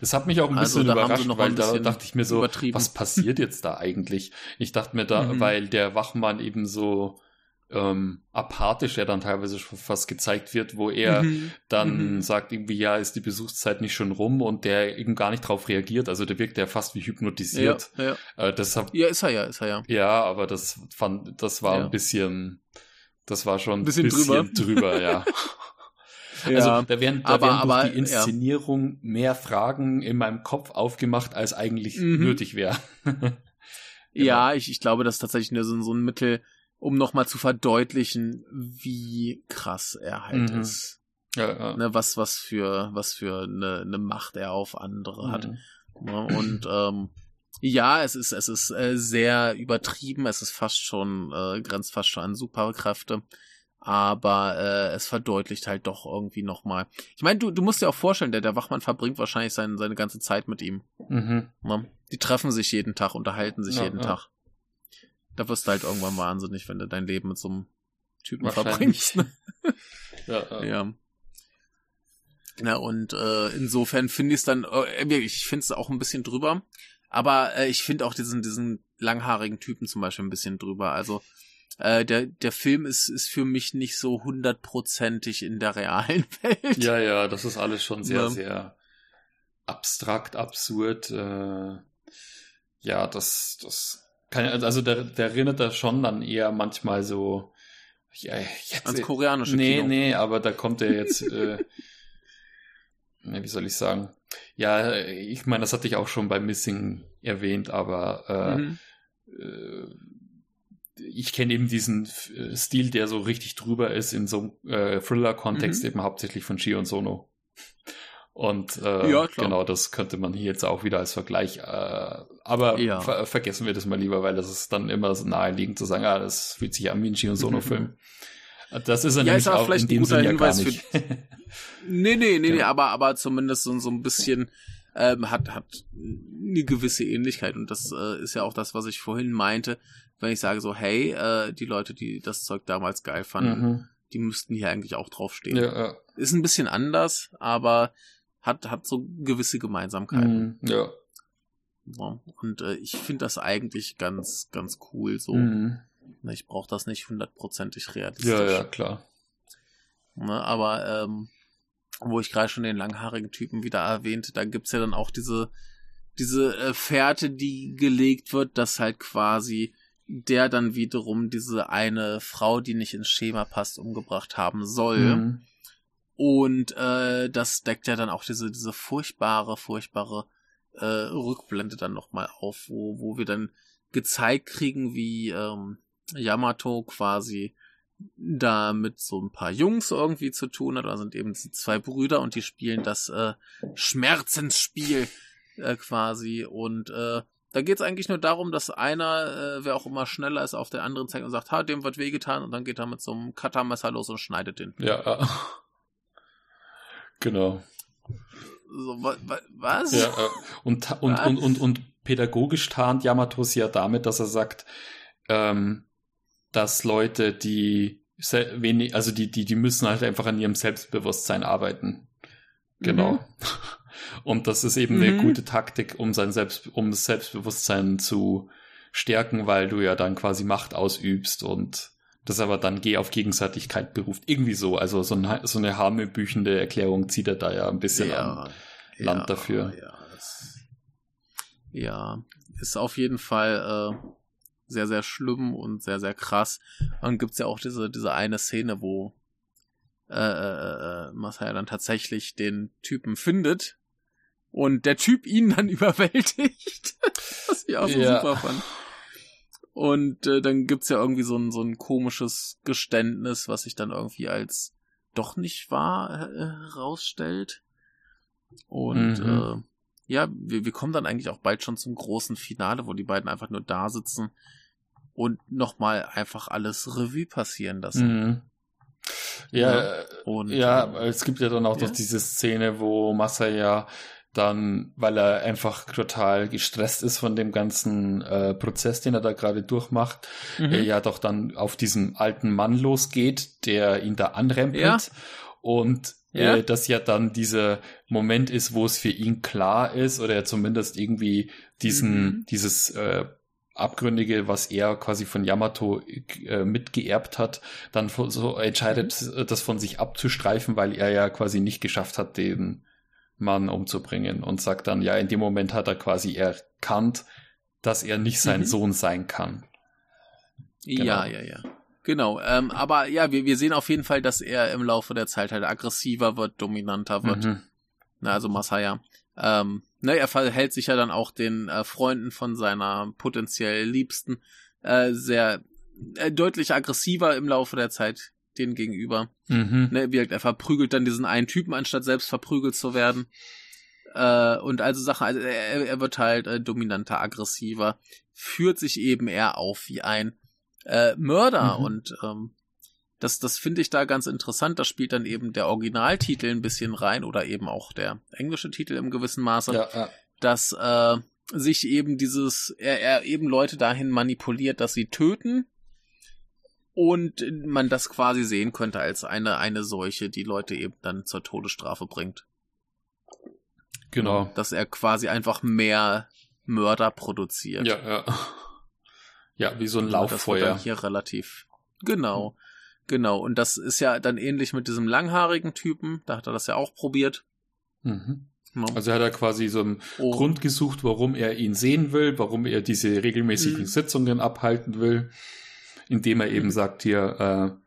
Es hat mich auch ein also bisschen überrascht, weil da dachte ich mir so, was passiert jetzt da eigentlich? Ich dachte mir da, mhm. weil der Wachmann eben so ähm, apathisch er dann teilweise schon fast gezeigt wird, wo er mhm. dann mhm. sagt irgendwie, ja, ist die Besuchszeit nicht schon rum und der eben gar nicht drauf reagiert. Also der wirkt ja fast wie hypnotisiert. Ja, ja. Äh, deshalb, ja ist er ja, ist er ja. Ja, aber das fand, das war ja. ein bisschen, das war schon ein bisschen, bisschen drüber. drüber, ja. (laughs) ja. Also da werden, da aber, werden durch aber, die Inszenierung mehr Fragen in meinem Kopf aufgemacht, als eigentlich mhm. nötig wäre. (laughs) genau. Ja, ich, ich glaube, das ist tatsächlich nur so, so ein Mittel, um nochmal zu verdeutlichen, wie krass er halt mhm. ist. Ja, ja. Ne, was, was für, was für eine, eine Macht er auf andere hat. Mhm. Ne, und ähm, ja, es ist, es ist äh, sehr übertrieben, es ist fast schon, äh, grenzt fast schon an Superkräfte. Aber äh, es verdeutlicht halt doch irgendwie nochmal. Ich meine, du, du musst dir auch vorstellen, der, der Wachmann verbringt wahrscheinlich seine, seine ganze Zeit mit ihm. Mhm. Ne? Die treffen sich jeden Tag, unterhalten sich ja, jeden ja. Tag. Da wirst du halt irgendwann wahnsinnig, wenn du dein Leben mit so einem Typen verbringst. Ne? (laughs) ja, ja. ja. Ja, und äh, insofern finde ich es dann, äh, ich finde es auch ein bisschen drüber, aber äh, ich finde auch diesen, diesen langhaarigen Typen zum Beispiel ein bisschen drüber. Also äh, der, der Film ist, ist für mich nicht so hundertprozentig in der realen (laughs) Welt. Ja, ja, das ist alles schon sehr, ja. sehr abstrakt, absurd. Äh, ja, das, das kann, also der, der erinnert da schon dann eher manchmal so ja, jetzt, ans koreanische nee, Kino. Nee, aber da kommt er jetzt, äh, (laughs) wie soll ich sagen? Ja, ich meine, das hatte ich auch schon bei Missing erwähnt, aber äh, mhm. äh, ich kenne eben diesen äh, Stil, der so richtig drüber ist in so einem äh, Thriller-Kontext, mhm. eben hauptsächlich von Shi und Sono. Und äh, ja, genau, das könnte man hier jetzt auch wieder als Vergleich. Äh, aber ja. ver vergessen wir das mal lieber, weil das ist dann immer so naheliegend zu sagen, ah, das fühlt sich an wie ein Chi und Sono-Film. (laughs) Das ist ja, nämlich auch in dem Sinne ja gar nicht. Für, (laughs) nee, nee, nee, genau. nee, aber, aber zumindest so, so ein bisschen ähm, hat, hat eine gewisse Ähnlichkeit. Und das äh, ist ja auch das, was ich vorhin meinte, wenn ich sage so, hey, äh, die Leute, die das Zeug damals geil fanden, mhm. die müssten hier eigentlich auch draufstehen. Ja, ja. Ist ein bisschen anders, aber hat, hat so gewisse Gemeinsamkeiten. Mm, ja. ja. Und äh, ich finde das eigentlich ganz, ganz cool so. Mm. Ich brauche das nicht hundertprozentig realistisch. Ja, ja, klar. Ne, aber ähm, wo ich gerade schon den langhaarigen Typen wieder erwähnte, da gibt's ja dann auch diese, diese äh, Fährte, die gelegt wird, dass halt quasi der dann wiederum diese eine Frau, die nicht ins Schema passt, umgebracht haben soll. Mhm. Und äh, das deckt ja dann auch diese, diese furchtbare, furchtbare äh, Rückblende dann nochmal auf, wo, wo wir dann gezeigt kriegen, wie ähm, Yamato quasi da mit so ein paar Jungs irgendwie zu tun hat. Da sind eben zwei Brüder und die spielen das äh, Schmerzensspiel äh, quasi. Und äh, da geht's eigentlich nur darum, dass einer, äh, wer auch immer schneller ist, auf der anderen zeigt und sagt, ha, dem wird wehgetan und dann geht er mit so einem Cuttermesser los und schneidet den. Ja. Genau. So, wa, wa, was? Ja, äh, und, und, was? und, und, und pädagogisch tarnt Yamatos ja damit, dass er sagt, ähm, dass Leute, die wenig, also die, die, die müssen halt einfach an ihrem Selbstbewusstsein arbeiten. Genau. Mhm. (laughs) Und das ist eben mhm. eine gute Taktik, um sein Selbst, um das Selbstbewusstsein zu stärken, weil du ja dann quasi Macht ausübst und das aber dann Geh auf Gegenseitigkeit beruft. Irgendwie so. Also so, ein, so eine harmebüchende Erklärung zieht er da ja ein bisschen ja, an Land ja, dafür. Ja, ja, ist auf jeden Fall äh, sehr, sehr schlimm und sehr, sehr krass. Und dann gibt's ja auch diese, diese eine Szene, wo äh, äh, äh Masaya dann tatsächlich den Typen findet und der Typ ihn dann (laughs) überwältigt. Was ich auch so ja. super fand. Und äh, dann gibt's ja irgendwie so ein, so ein komisches Geständnis, was sich dann irgendwie als doch nicht wahr äh, herausstellt. Und mhm. äh, ja, wir, wir kommen dann eigentlich auch bald schon zum großen Finale, wo die beiden einfach nur da sitzen und nochmal einfach alles Revue passieren lassen. Mhm. Ja, ja, und, ja, äh, es gibt ja dann auch ja? noch diese Szene, wo Masaya dann, weil er einfach total gestresst ist von dem ganzen äh, Prozess, den er da gerade durchmacht, mhm. er ja doch dann auf diesen alten Mann losgeht, der ihn da anrempelt ja. und ja. Äh, das ja dann dieser Moment ist, wo es für ihn klar ist oder er zumindest irgendwie diesen, mhm. dieses äh, Abgründige, was er quasi von Yamato äh, mitgeerbt hat, dann so entscheidet, mhm. das von sich abzustreifen, weil er ja quasi nicht geschafft hat, den Mann umzubringen und sagt dann, ja, in dem Moment hat er quasi erkannt, dass er nicht sein mhm. Sohn sein kann. Genau. Ja, ja, ja. Genau, ähm, aber ja, wir, wir sehen auf jeden Fall, dass er im Laufe der Zeit halt aggressiver wird, dominanter wird. Mhm. Na, also Masaya. Ähm, ne, er verhält sich ja dann auch den äh, Freunden von seiner potenziell Liebsten äh, sehr äh, deutlich aggressiver im Laufe der Zeit denen gegenüber. Mhm. Ne, er verprügelt dann diesen einen Typen, anstatt selbst verprügelt zu werden. Äh, und also Sachen, also er, er wird halt äh, dominanter, aggressiver, führt sich eben eher auf wie ein äh, Mörder mhm. und ähm, das, das finde ich da ganz interessant. Da spielt dann eben der Originaltitel ein bisschen rein oder eben auch der englische Titel im gewissen Maße, ja, ja. dass äh, sich eben dieses, er, er eben Leute dahin manipuliert, dass sie töten und man das quasi sehen könnte als eine, eine Seuche, die Leute eben dann zur Todesstrafe bringt. Genau. Dass er quasi einfach mehr Mörder produziert. Ja, ja. Ja, wie so ein Lauffeuer. Das wird dann hier relativ. Genau. Genau. Und das ist ja dann ähnlich mit diesem langhaarigen Typen. Da hat er das ja auch probiert. Mhm. No. Also hat er quasi so einen oh. Grund gesucht, warum er ihn sehen will, warum er diese regelmäßigen mhm. Sitzungen abhalten will, indem er eben sagt hier, äh,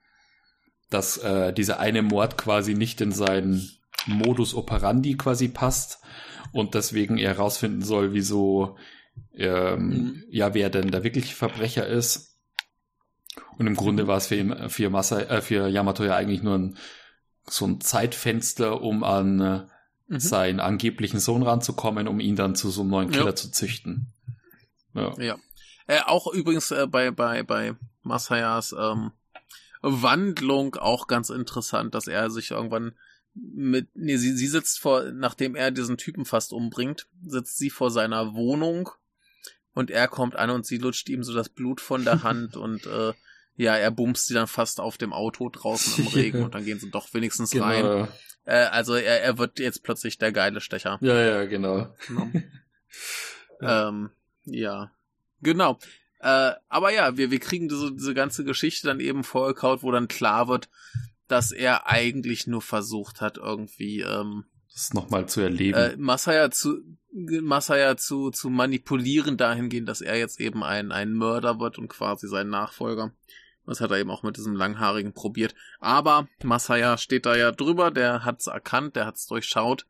dass äh, dieser eine Mord quasi nicht in seinen Modus operandi quasi passt und deswegen er herausfinden soll, wieso ähm, mhm. ja, wer denn der wirkliche Verbrecher ist. Und im Grunde war es für, für, Masa, äh, für Yamato ja eigentlich nur ein, so ein Zeitfenster, um an äh, mhm. seinen angeblichen Sohn ranzukommen, um ihn dann zu so einem neuen Killer ja. zu züchten. Ja. ja. Äh, auch übrigens äh, bei, bei, bei Masayas ähm, Wandlung auch ganz interessant, dass er sich irgendwann mit, nee, sie, sie sitzt vor, nachdem er diesen Typen fast umbringt, sitzt sie vor seiner Wohnung und er kommt an und sie lutscht ihm so das Blut von der (laughs) Hand und äh, ja, er bumst sie dann fast auf dem Auto draußen im (laughs) Regen und dann gehen sie doch wenigstens genau. rein. Äh, also er, er wird jetzt plötzlich der geile Stecher. Ja, ja, genau. genau. (laughs) ja. Ähm, ja, genau. Äh, aber ja, wir, wir kriegen diese, diese ganze Geschichte dann eben vorgekaut, wo dann klar wird, dass er eigentlich nur versucht hat, irgendwie ähm, das nochmal zu erleben. Äh, Masaya zu Masaya zu, zu manipulieren dahingehend, dass er jetzt eben ein, ein Mörder wird und quasi sein Nachfolger. Das hat er eben auch mit diesem Langhaarigen probiert. Aber Masaya steht da ja drüber, der hat's erkannt, der hat's durchschaut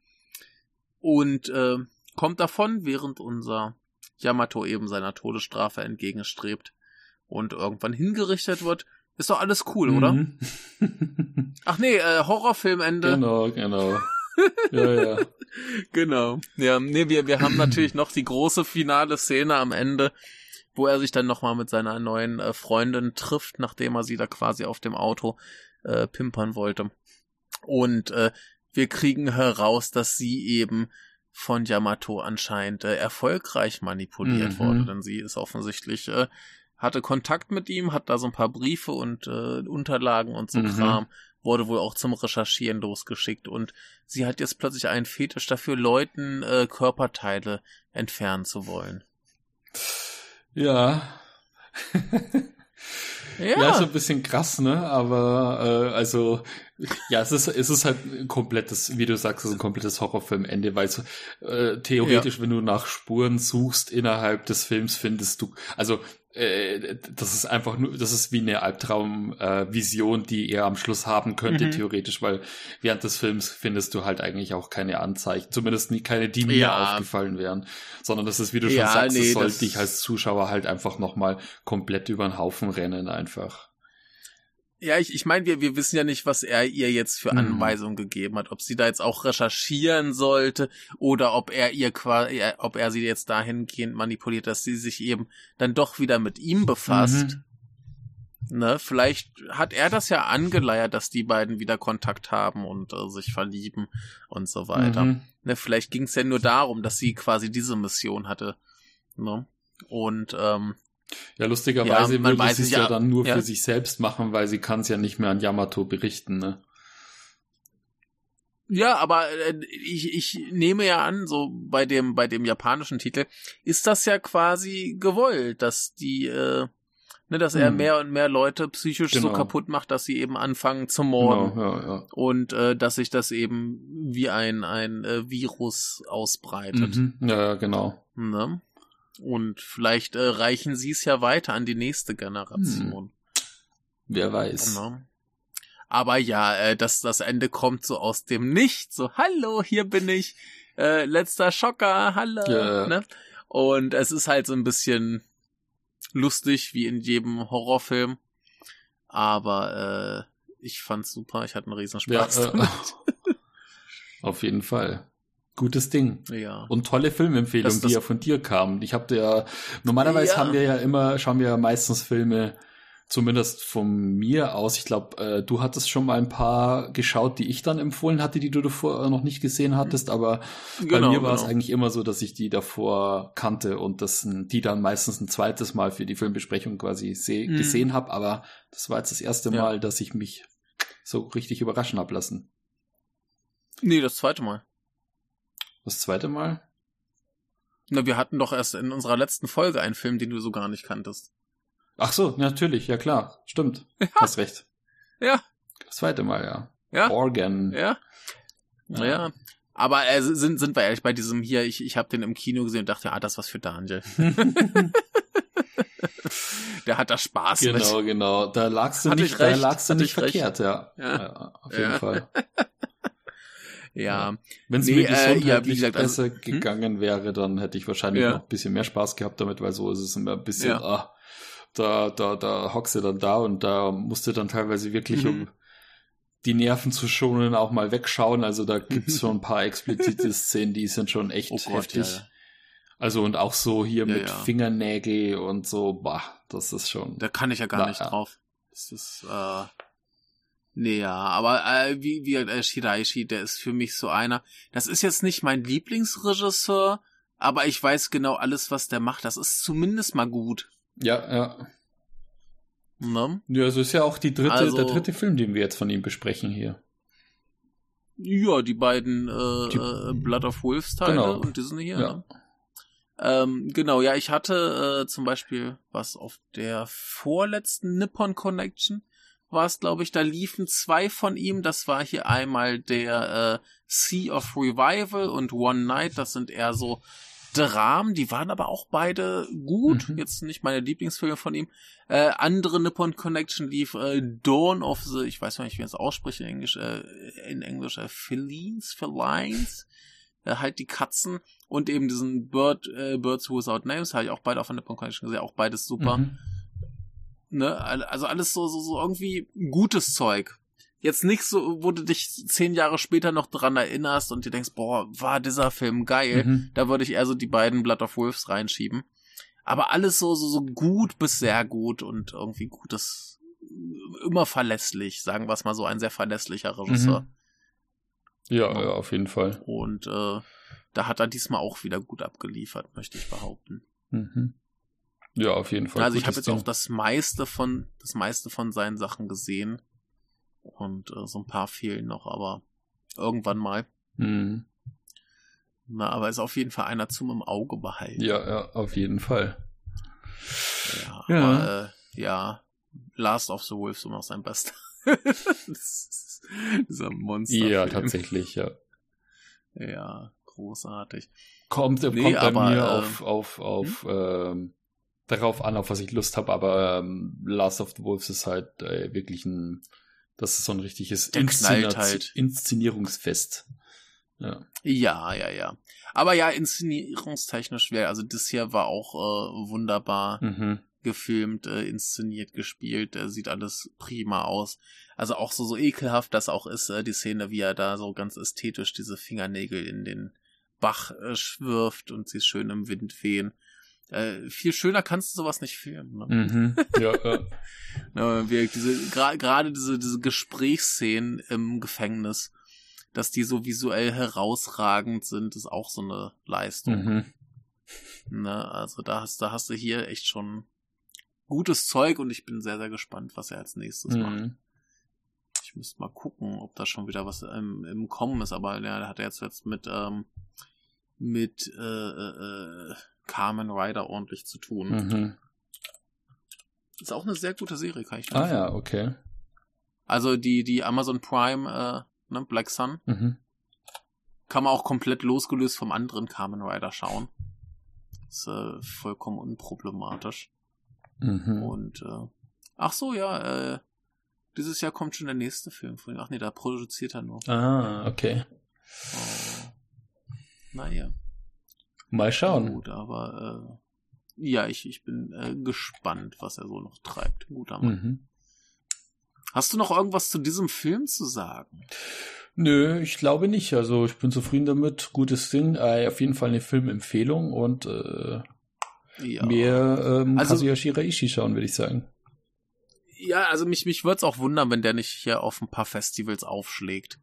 und äh, kommt davon, während unser Yamato eben seiner Todesstrafe entgegenstrebt und irgendwann hingerichtet wird ist doch alles cool, mhm. oder? (laughs) Ach nee, äh, Horrorfilmende. Genau, genau. ja, ja. (laughs) Genau. Ja, nee, wir, wir haben natürlich noch die große finale Szene am Ende, wo er sich dann nochmal mit seiner neuen äh, Freundin trifft, nachdem er sie da quasi auf dem Auto äh, pimpern wollte. Und äh, wir kriegen heraus, dass sie eben von Yamato anscheinend äh, erfolgreich manipuliert mhm. wurde, denn sie ist offensichtlich äh, hatte Kontakt mit ihm, hat da so ein paar Briefe und äh, Unterlagen und so mhm. Kram, wurde wohl auch zum Recherchieren losgeschickt und sie hat jetzt plötzlich einen Fetisch dafür, Leuten äh, Körperteile entfernen zu wollen. Ja. (laughs) ja. ja, so ein bisschen krass, ne? Aber äh, also ja, es ist es ist halt ein komplettes, wie du sagst, es ist ein komplettes Horrorfilmende, weil so, äh, theoretisch, ja. wenn du nach Spuren suchst innerhalb des Films, findest du, also äh, das ist einfach nur, das ist wie eine Albtraumvision, äh, die er am Schluss haben könnte, mhm. theoretisch, weil während des Films findest du halt eigentlich auch keine Anzeichen, zumindest nie, keine, die mir ja. aufgefallen wären, sondern das ist, wie du schon ja, sagst, nee, es soll dich als Zuschauer halt einfach nochmal komplett über den Haufen rennen einfach. Ja, ich, ich meine, wir, wir wissen ja nicht, was er ihr jetzt für hm. Anweisungen gegeben hat. Ob sie da jetzt auch recherchieren sollte oder ob er ihr quasi, ob er sie jetzt dahingehend manipuliert, dass sie sich eben dann doch wieder mit ihm befasst. Mhm. Ne, vielleicht hat er das ja angeleiert, dass die beiden wieder Kontakt haben und äh, sich verlieben und so weiter. Mhm. Ne, vielleicht ging es ja nur darum, dass sie quasi diese Mission hatte. Ne? Und ähm, ja, lustigerweise ja, würde sie es ja, ja, dann nur ja. für sich selbst machen, weil sie kann es ja nicht mehr an Yamato berichten, ne? Ja, aber äh, ich, ich nehme ja an, so bei dem bei dem japanischen Titel ist das ja quasi gewollt, dass die äh, ne, dass er hm. mehr und mehr Leute psychisch genau. so kaputt macht, dass sie eben anfangen zu morden genau, ja, ja. und äh, dass sich das eben wie ein ein äh, Virus ausbreitet. Mhm. Ja, genau. Ne? Und vielleicht äh, reichen sie es ja weiter an die nächste Generation. Hm. Wer weiß. Genau. Aber ja, äh, dass das Ende kommt so aus dem Nichts, so hallo, hier bin ich, äh, letzter Schocker, hallo. Ja. Ne? Und es ist halt so ein bisschen lustig wie in jedem Horrorfilm, aber äh, ich fand's super, ich hatte einen riesen Spaß ja, äh, (laughs) Auf jeden Fall. Gutes Ding. Ja. Und tolle Filmempfehlung, die ja von dir kamen. Ich habe ja normalerweise ja. haben wir ja immer schauen wir ja meistens Filme zumindest von mir aus, ich glaube, äh, du hattest schon mal ein paar geschaut, die ich dann empfohlen hatte, die du davor noch nicht gesehen hattest, aber genau, bei mir war genau. es eigentlich immer so, dass ich die davor kannte und das, die dann meistens ein zweites Mal für die Filmbesprechung quasi mhm. gesehen habe, aber das war jetzt das erste ja. Mal, dass ich mich so richtig überraschen hab lassen. Nee, das zweite Mal. Das zweite Mal? Na, wir hatten doch erst in unserer letzten Folge einen Film, den du so gar nicht kanntest. Ach so, natürlich, ja klar, stimmt. Ja. Hast recht. Ja. Das zweite Mal, ja. Ja. Organ. Ja. Naja. Aber äh, sind, sind wir ehrlich bei diesem hier, ich, ich habe den im Kino gesehen und dachte, ah, das ist was für Daniel. (laughs) Der hat da Spaß genau, mit. Genau, genau. Da lagst du Hatte nicht, da lagst du nicht verkehrt, ja. ja. ja. Auf jeden ja. Fall. (laughs) ja. Wenn es nee, mir gesundheitlich äh, ja, gesagt, besser also, gegangen hm? wäre, dann hätte ich wahrscheinlich ja. noch ein bisschen mehr Spaß gehabt damit, weil so ist es immer ein bisschen, ja. ah, da, da, da hockst du dann da und da musst du dann teilweise wirklich, mhm. um die Nerven zu schonen, auch mal wegschauen. Also da gibt's schon ein paar explizite (laughs) Szenen, die sind schon echt oh Gott, heftig. Ja. Also und auch so hier mit Fingernägel und so, bah, das ist schon. Da kann ich ja gar na, nicht drauf. Das ist, äh, ja, aber äh, wie, wie äh, Shiraishi, der ist für mich so einer. Das ist jetzt nicht mein Lieblingsregisseur, aber ich weiß genau alles, was der macht. Das ist zumindest mal gut. Ja, ja. Ne? Ja, also ist ja auch die dritte, also, der dritte Film, den wir jetzt von ihm besprechen hier. Ja, die beiden äh, die, äh, Blood of Wolves Teile genau. und Disney hier. Ja. Ne? Ähm, genau, ja, ich hatte äh, zum Beispiel was auf der vorletzten Nippon Connection war es, glaube ich, da liefen zwei von ihm. Das war hier einmal der äh, Sea of Revival und One Night. Das sind eher so Dramen, die waren aber auch beide gut. Mhm. Jetzt nicht meine Lieblingsfilme von ihm. Äh, andere Nippon Connection lief äh, Dawn of the, ich weiß nicht, wie man es ausspricht in Englisch, äh, in Englisch, äh, Felines, Felines, äh, halt die Katzen und eben diesen Bird, äh, Birds Without Names, habe ich auch beide auf der Nippon Connection gesehen, auch beides super. Mhm. Ne, also alles so, so, so irgendwie gutes Zeug jetzt nicht so, wo du dich zehn Jahre später noch dran erinnerst und dir denkst, boah, war dieser Film geil. Mhm. Da würde ich eher so die beiden Blood of Wolves reinschieben. Aber alles so, so, so gut bis sehr gut und irgendwie gutes, immer verlässlich, sagen wir es mal so, ein sehr verlässlicher Regisseur. Mhm. Ja, ja, auf jeden Fall. Und äh, da hat er diesmal auch wieder gut abgeliefert, möchte ich behaupten. Mhm. Ja, auf jeden Fall. Also ich habe jetzt Ding. auch das meiste von, das meiste von seinen Sachen gesehen. Und äh, so ein paar fehlen noch, aber irgendwann mal. Mhm. Na, aber ist auf jeden Fall einer zum im Auge behalten. Ja, ja, auf jeden Fall. Ja, ja. Aber, äh, ja Last of the Wolves immer noch sein Bester. (laughs) Dieser Monster. Ja, tatsächlich, ja. Ja, großartig. Kommt, nee, kommt bei aber, mir äh, auf, auf, auf, hm? ähm, darauf an, auf was ich Lust habe, aber ähm, Last of the Wolves ist halt äh, wirklich ein das ist so ein richtiges Inszenat halt. Inszenierungsfest. Ja. ja, ja, ja. Aber ja, inszenierungstechnisch wäre, also das hier war auch äh, wunderbar mhm. gefilmt, äh, inszeniert, gespielt, äh, sieht alles prima aus. Also auch so, so ekelhaft das auch ist, äh, die Szene, wie er da so ganz ästhetisch diese Fingernägel in den Bach äh, schwirft und sie schön im Wind wehen. Äh, viel schöner kannst du sowas nicht filmen. Ne? Mhm. (laughs) Ja, ja. ja diese, gerade gra diese, diese Gesprächsszenen im Gefängnis, dass die so visuell herausragend sind, ist auch so eine Leistung. Mhm. Ne, also da hast, da hast du hier echt schon gutes Zeug und ich bin sehr, sehr gespannt, was er als nächstes mhm. macht. Ich müsste mal gucken, ob da schon wieder was im, im Kommen ist, aber ja, der hat jetzt jetzt mit, ähm, mit äh, äh, äh, Carmen Rider ordentlich zu tun. Mhm. Ist auch eine sehr gute Serie, kann ich sagen. Ah ja, okay. Also die, die Amazon Prime, äh, ne, Black Sun. Mhm. Kann man auch komplett losgelöst vom anderen Carmen Rider schauen. Ist äh, vollkommen unproblematisch. Mhm. Und äh, ach so, ja, äh, dieses Jahr kommt schon der nächste Film von ihm. Ach nee, da produziert er nur. Ah, okay. Oh. Naja. Mal schauen. Gut, aber äh, ja, ich, ich bin äh, gespannt, was er so noch treibt. Guter Mann. Mhm. Hast du noch irgendwas zu diesem Film zu sagen? Nö, ich glaube nicht. Also ich bin zufrieden damit. Gutes Ding. Äh, auf jeden Fall eine Filmempfehlung und äh, ja. mehr ähm, also, Kazuya Shiraishi schauen, würde ich sagen. Ja, also mich, mich würde es auch wundern, wenn der nicht hier auf ein paar Festivals aufschlägt.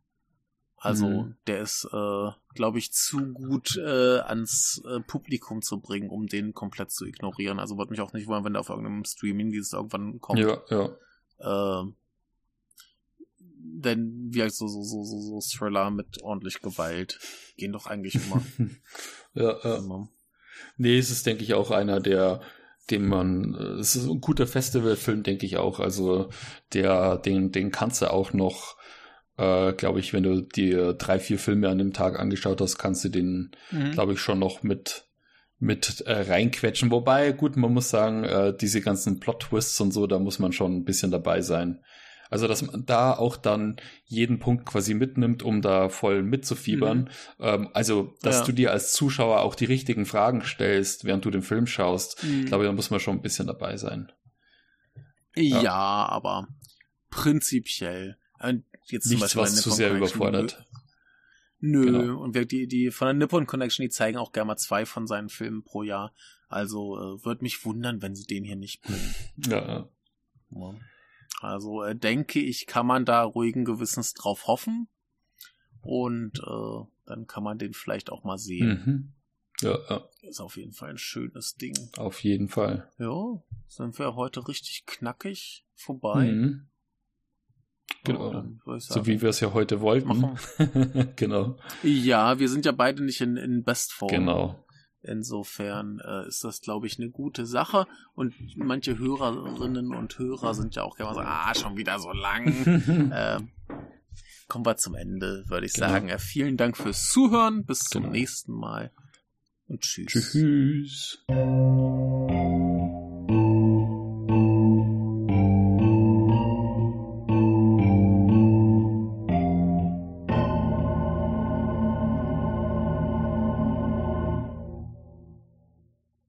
Also mhm. der ist, äh, glaube ich, zu gut äh, ans äh, Publikum zu bringen, um den komplett zu ignorieren. Also würde mich auch nicht wundern, wenn der auf irgendeinem Streaming dieses irgendwann kommt. Ja, ja. Äh, denn wie halt so, so, so, so, so Thriller mit ordentlich Gewalt gehen doch eigentlich immer. (laughs) ja, ja. Immer. Nee, es ist, denke ich, auch einer der den man, es ist ein guter Festivalfilm, denke ich auch. Also der, den, den kannst du auch noch, äh, glaube ich, wenn du dir drei, vier Filme an dem Tag angeschaut hast, kannst du den, mhm. glaube ich, schon noch mit mit äh, reinquetschen. Wobei, gut, man muss sagen, äh, diese ganzen Plot-Twists und so, da muss man schon ein bisschen dabei sein. Also, dass man da auch dann jeden Punkt quasi mitnimmt, um da voll mitzufiebern. Mhm. Ähm, also, dass ja. du dir als Zuschauer auch die richtigen Fragen stellst, während du den Film schaust. Mhm. Ich glaube, da muss man schon ein bisschen dabei sein. Ja, ja aber prinzipiell. Jetzt zum Nichts, Beispiel was zu sehr überfordert. Nö, genau. und wir, die, die von der Nippon Connection, die zeigen auch gerne mal zwei von seinen Filmen pro Jahr. Also äh, würde mich wundern, wenn sie den hier nicht bringen. (laughs) Ja. ja. Also äh, denke ich, kann man da ruhigen Gewissens drauf hoffen. Und äh, dann kann man den vielleicht auch mal sehen. Mhm. Ja, ja. Ist auf jeden Fall ein schönes Ding. Auf jeden Fall. Ja, sind wir heute richtig knackig vorbei. Mhm. Genau. Oh, so wie wir es ja heute wollten. (laughs) genau. Ja, wir sind ja beide nicht in, in Bestform. Genau. Insofern äh, ist das, glaube ich, eine gute Sache. Und manche Hörerinnen und Hörer sind ja auch gerne so, ah, schon wieder so lang. (laughs) äh, kommen wir zum Ende, würde ich genau. sagen. Ja, vielen Dank fürs Zuhören. Bis zum genau. nächsten Mal. Und tschüss. Tschüss.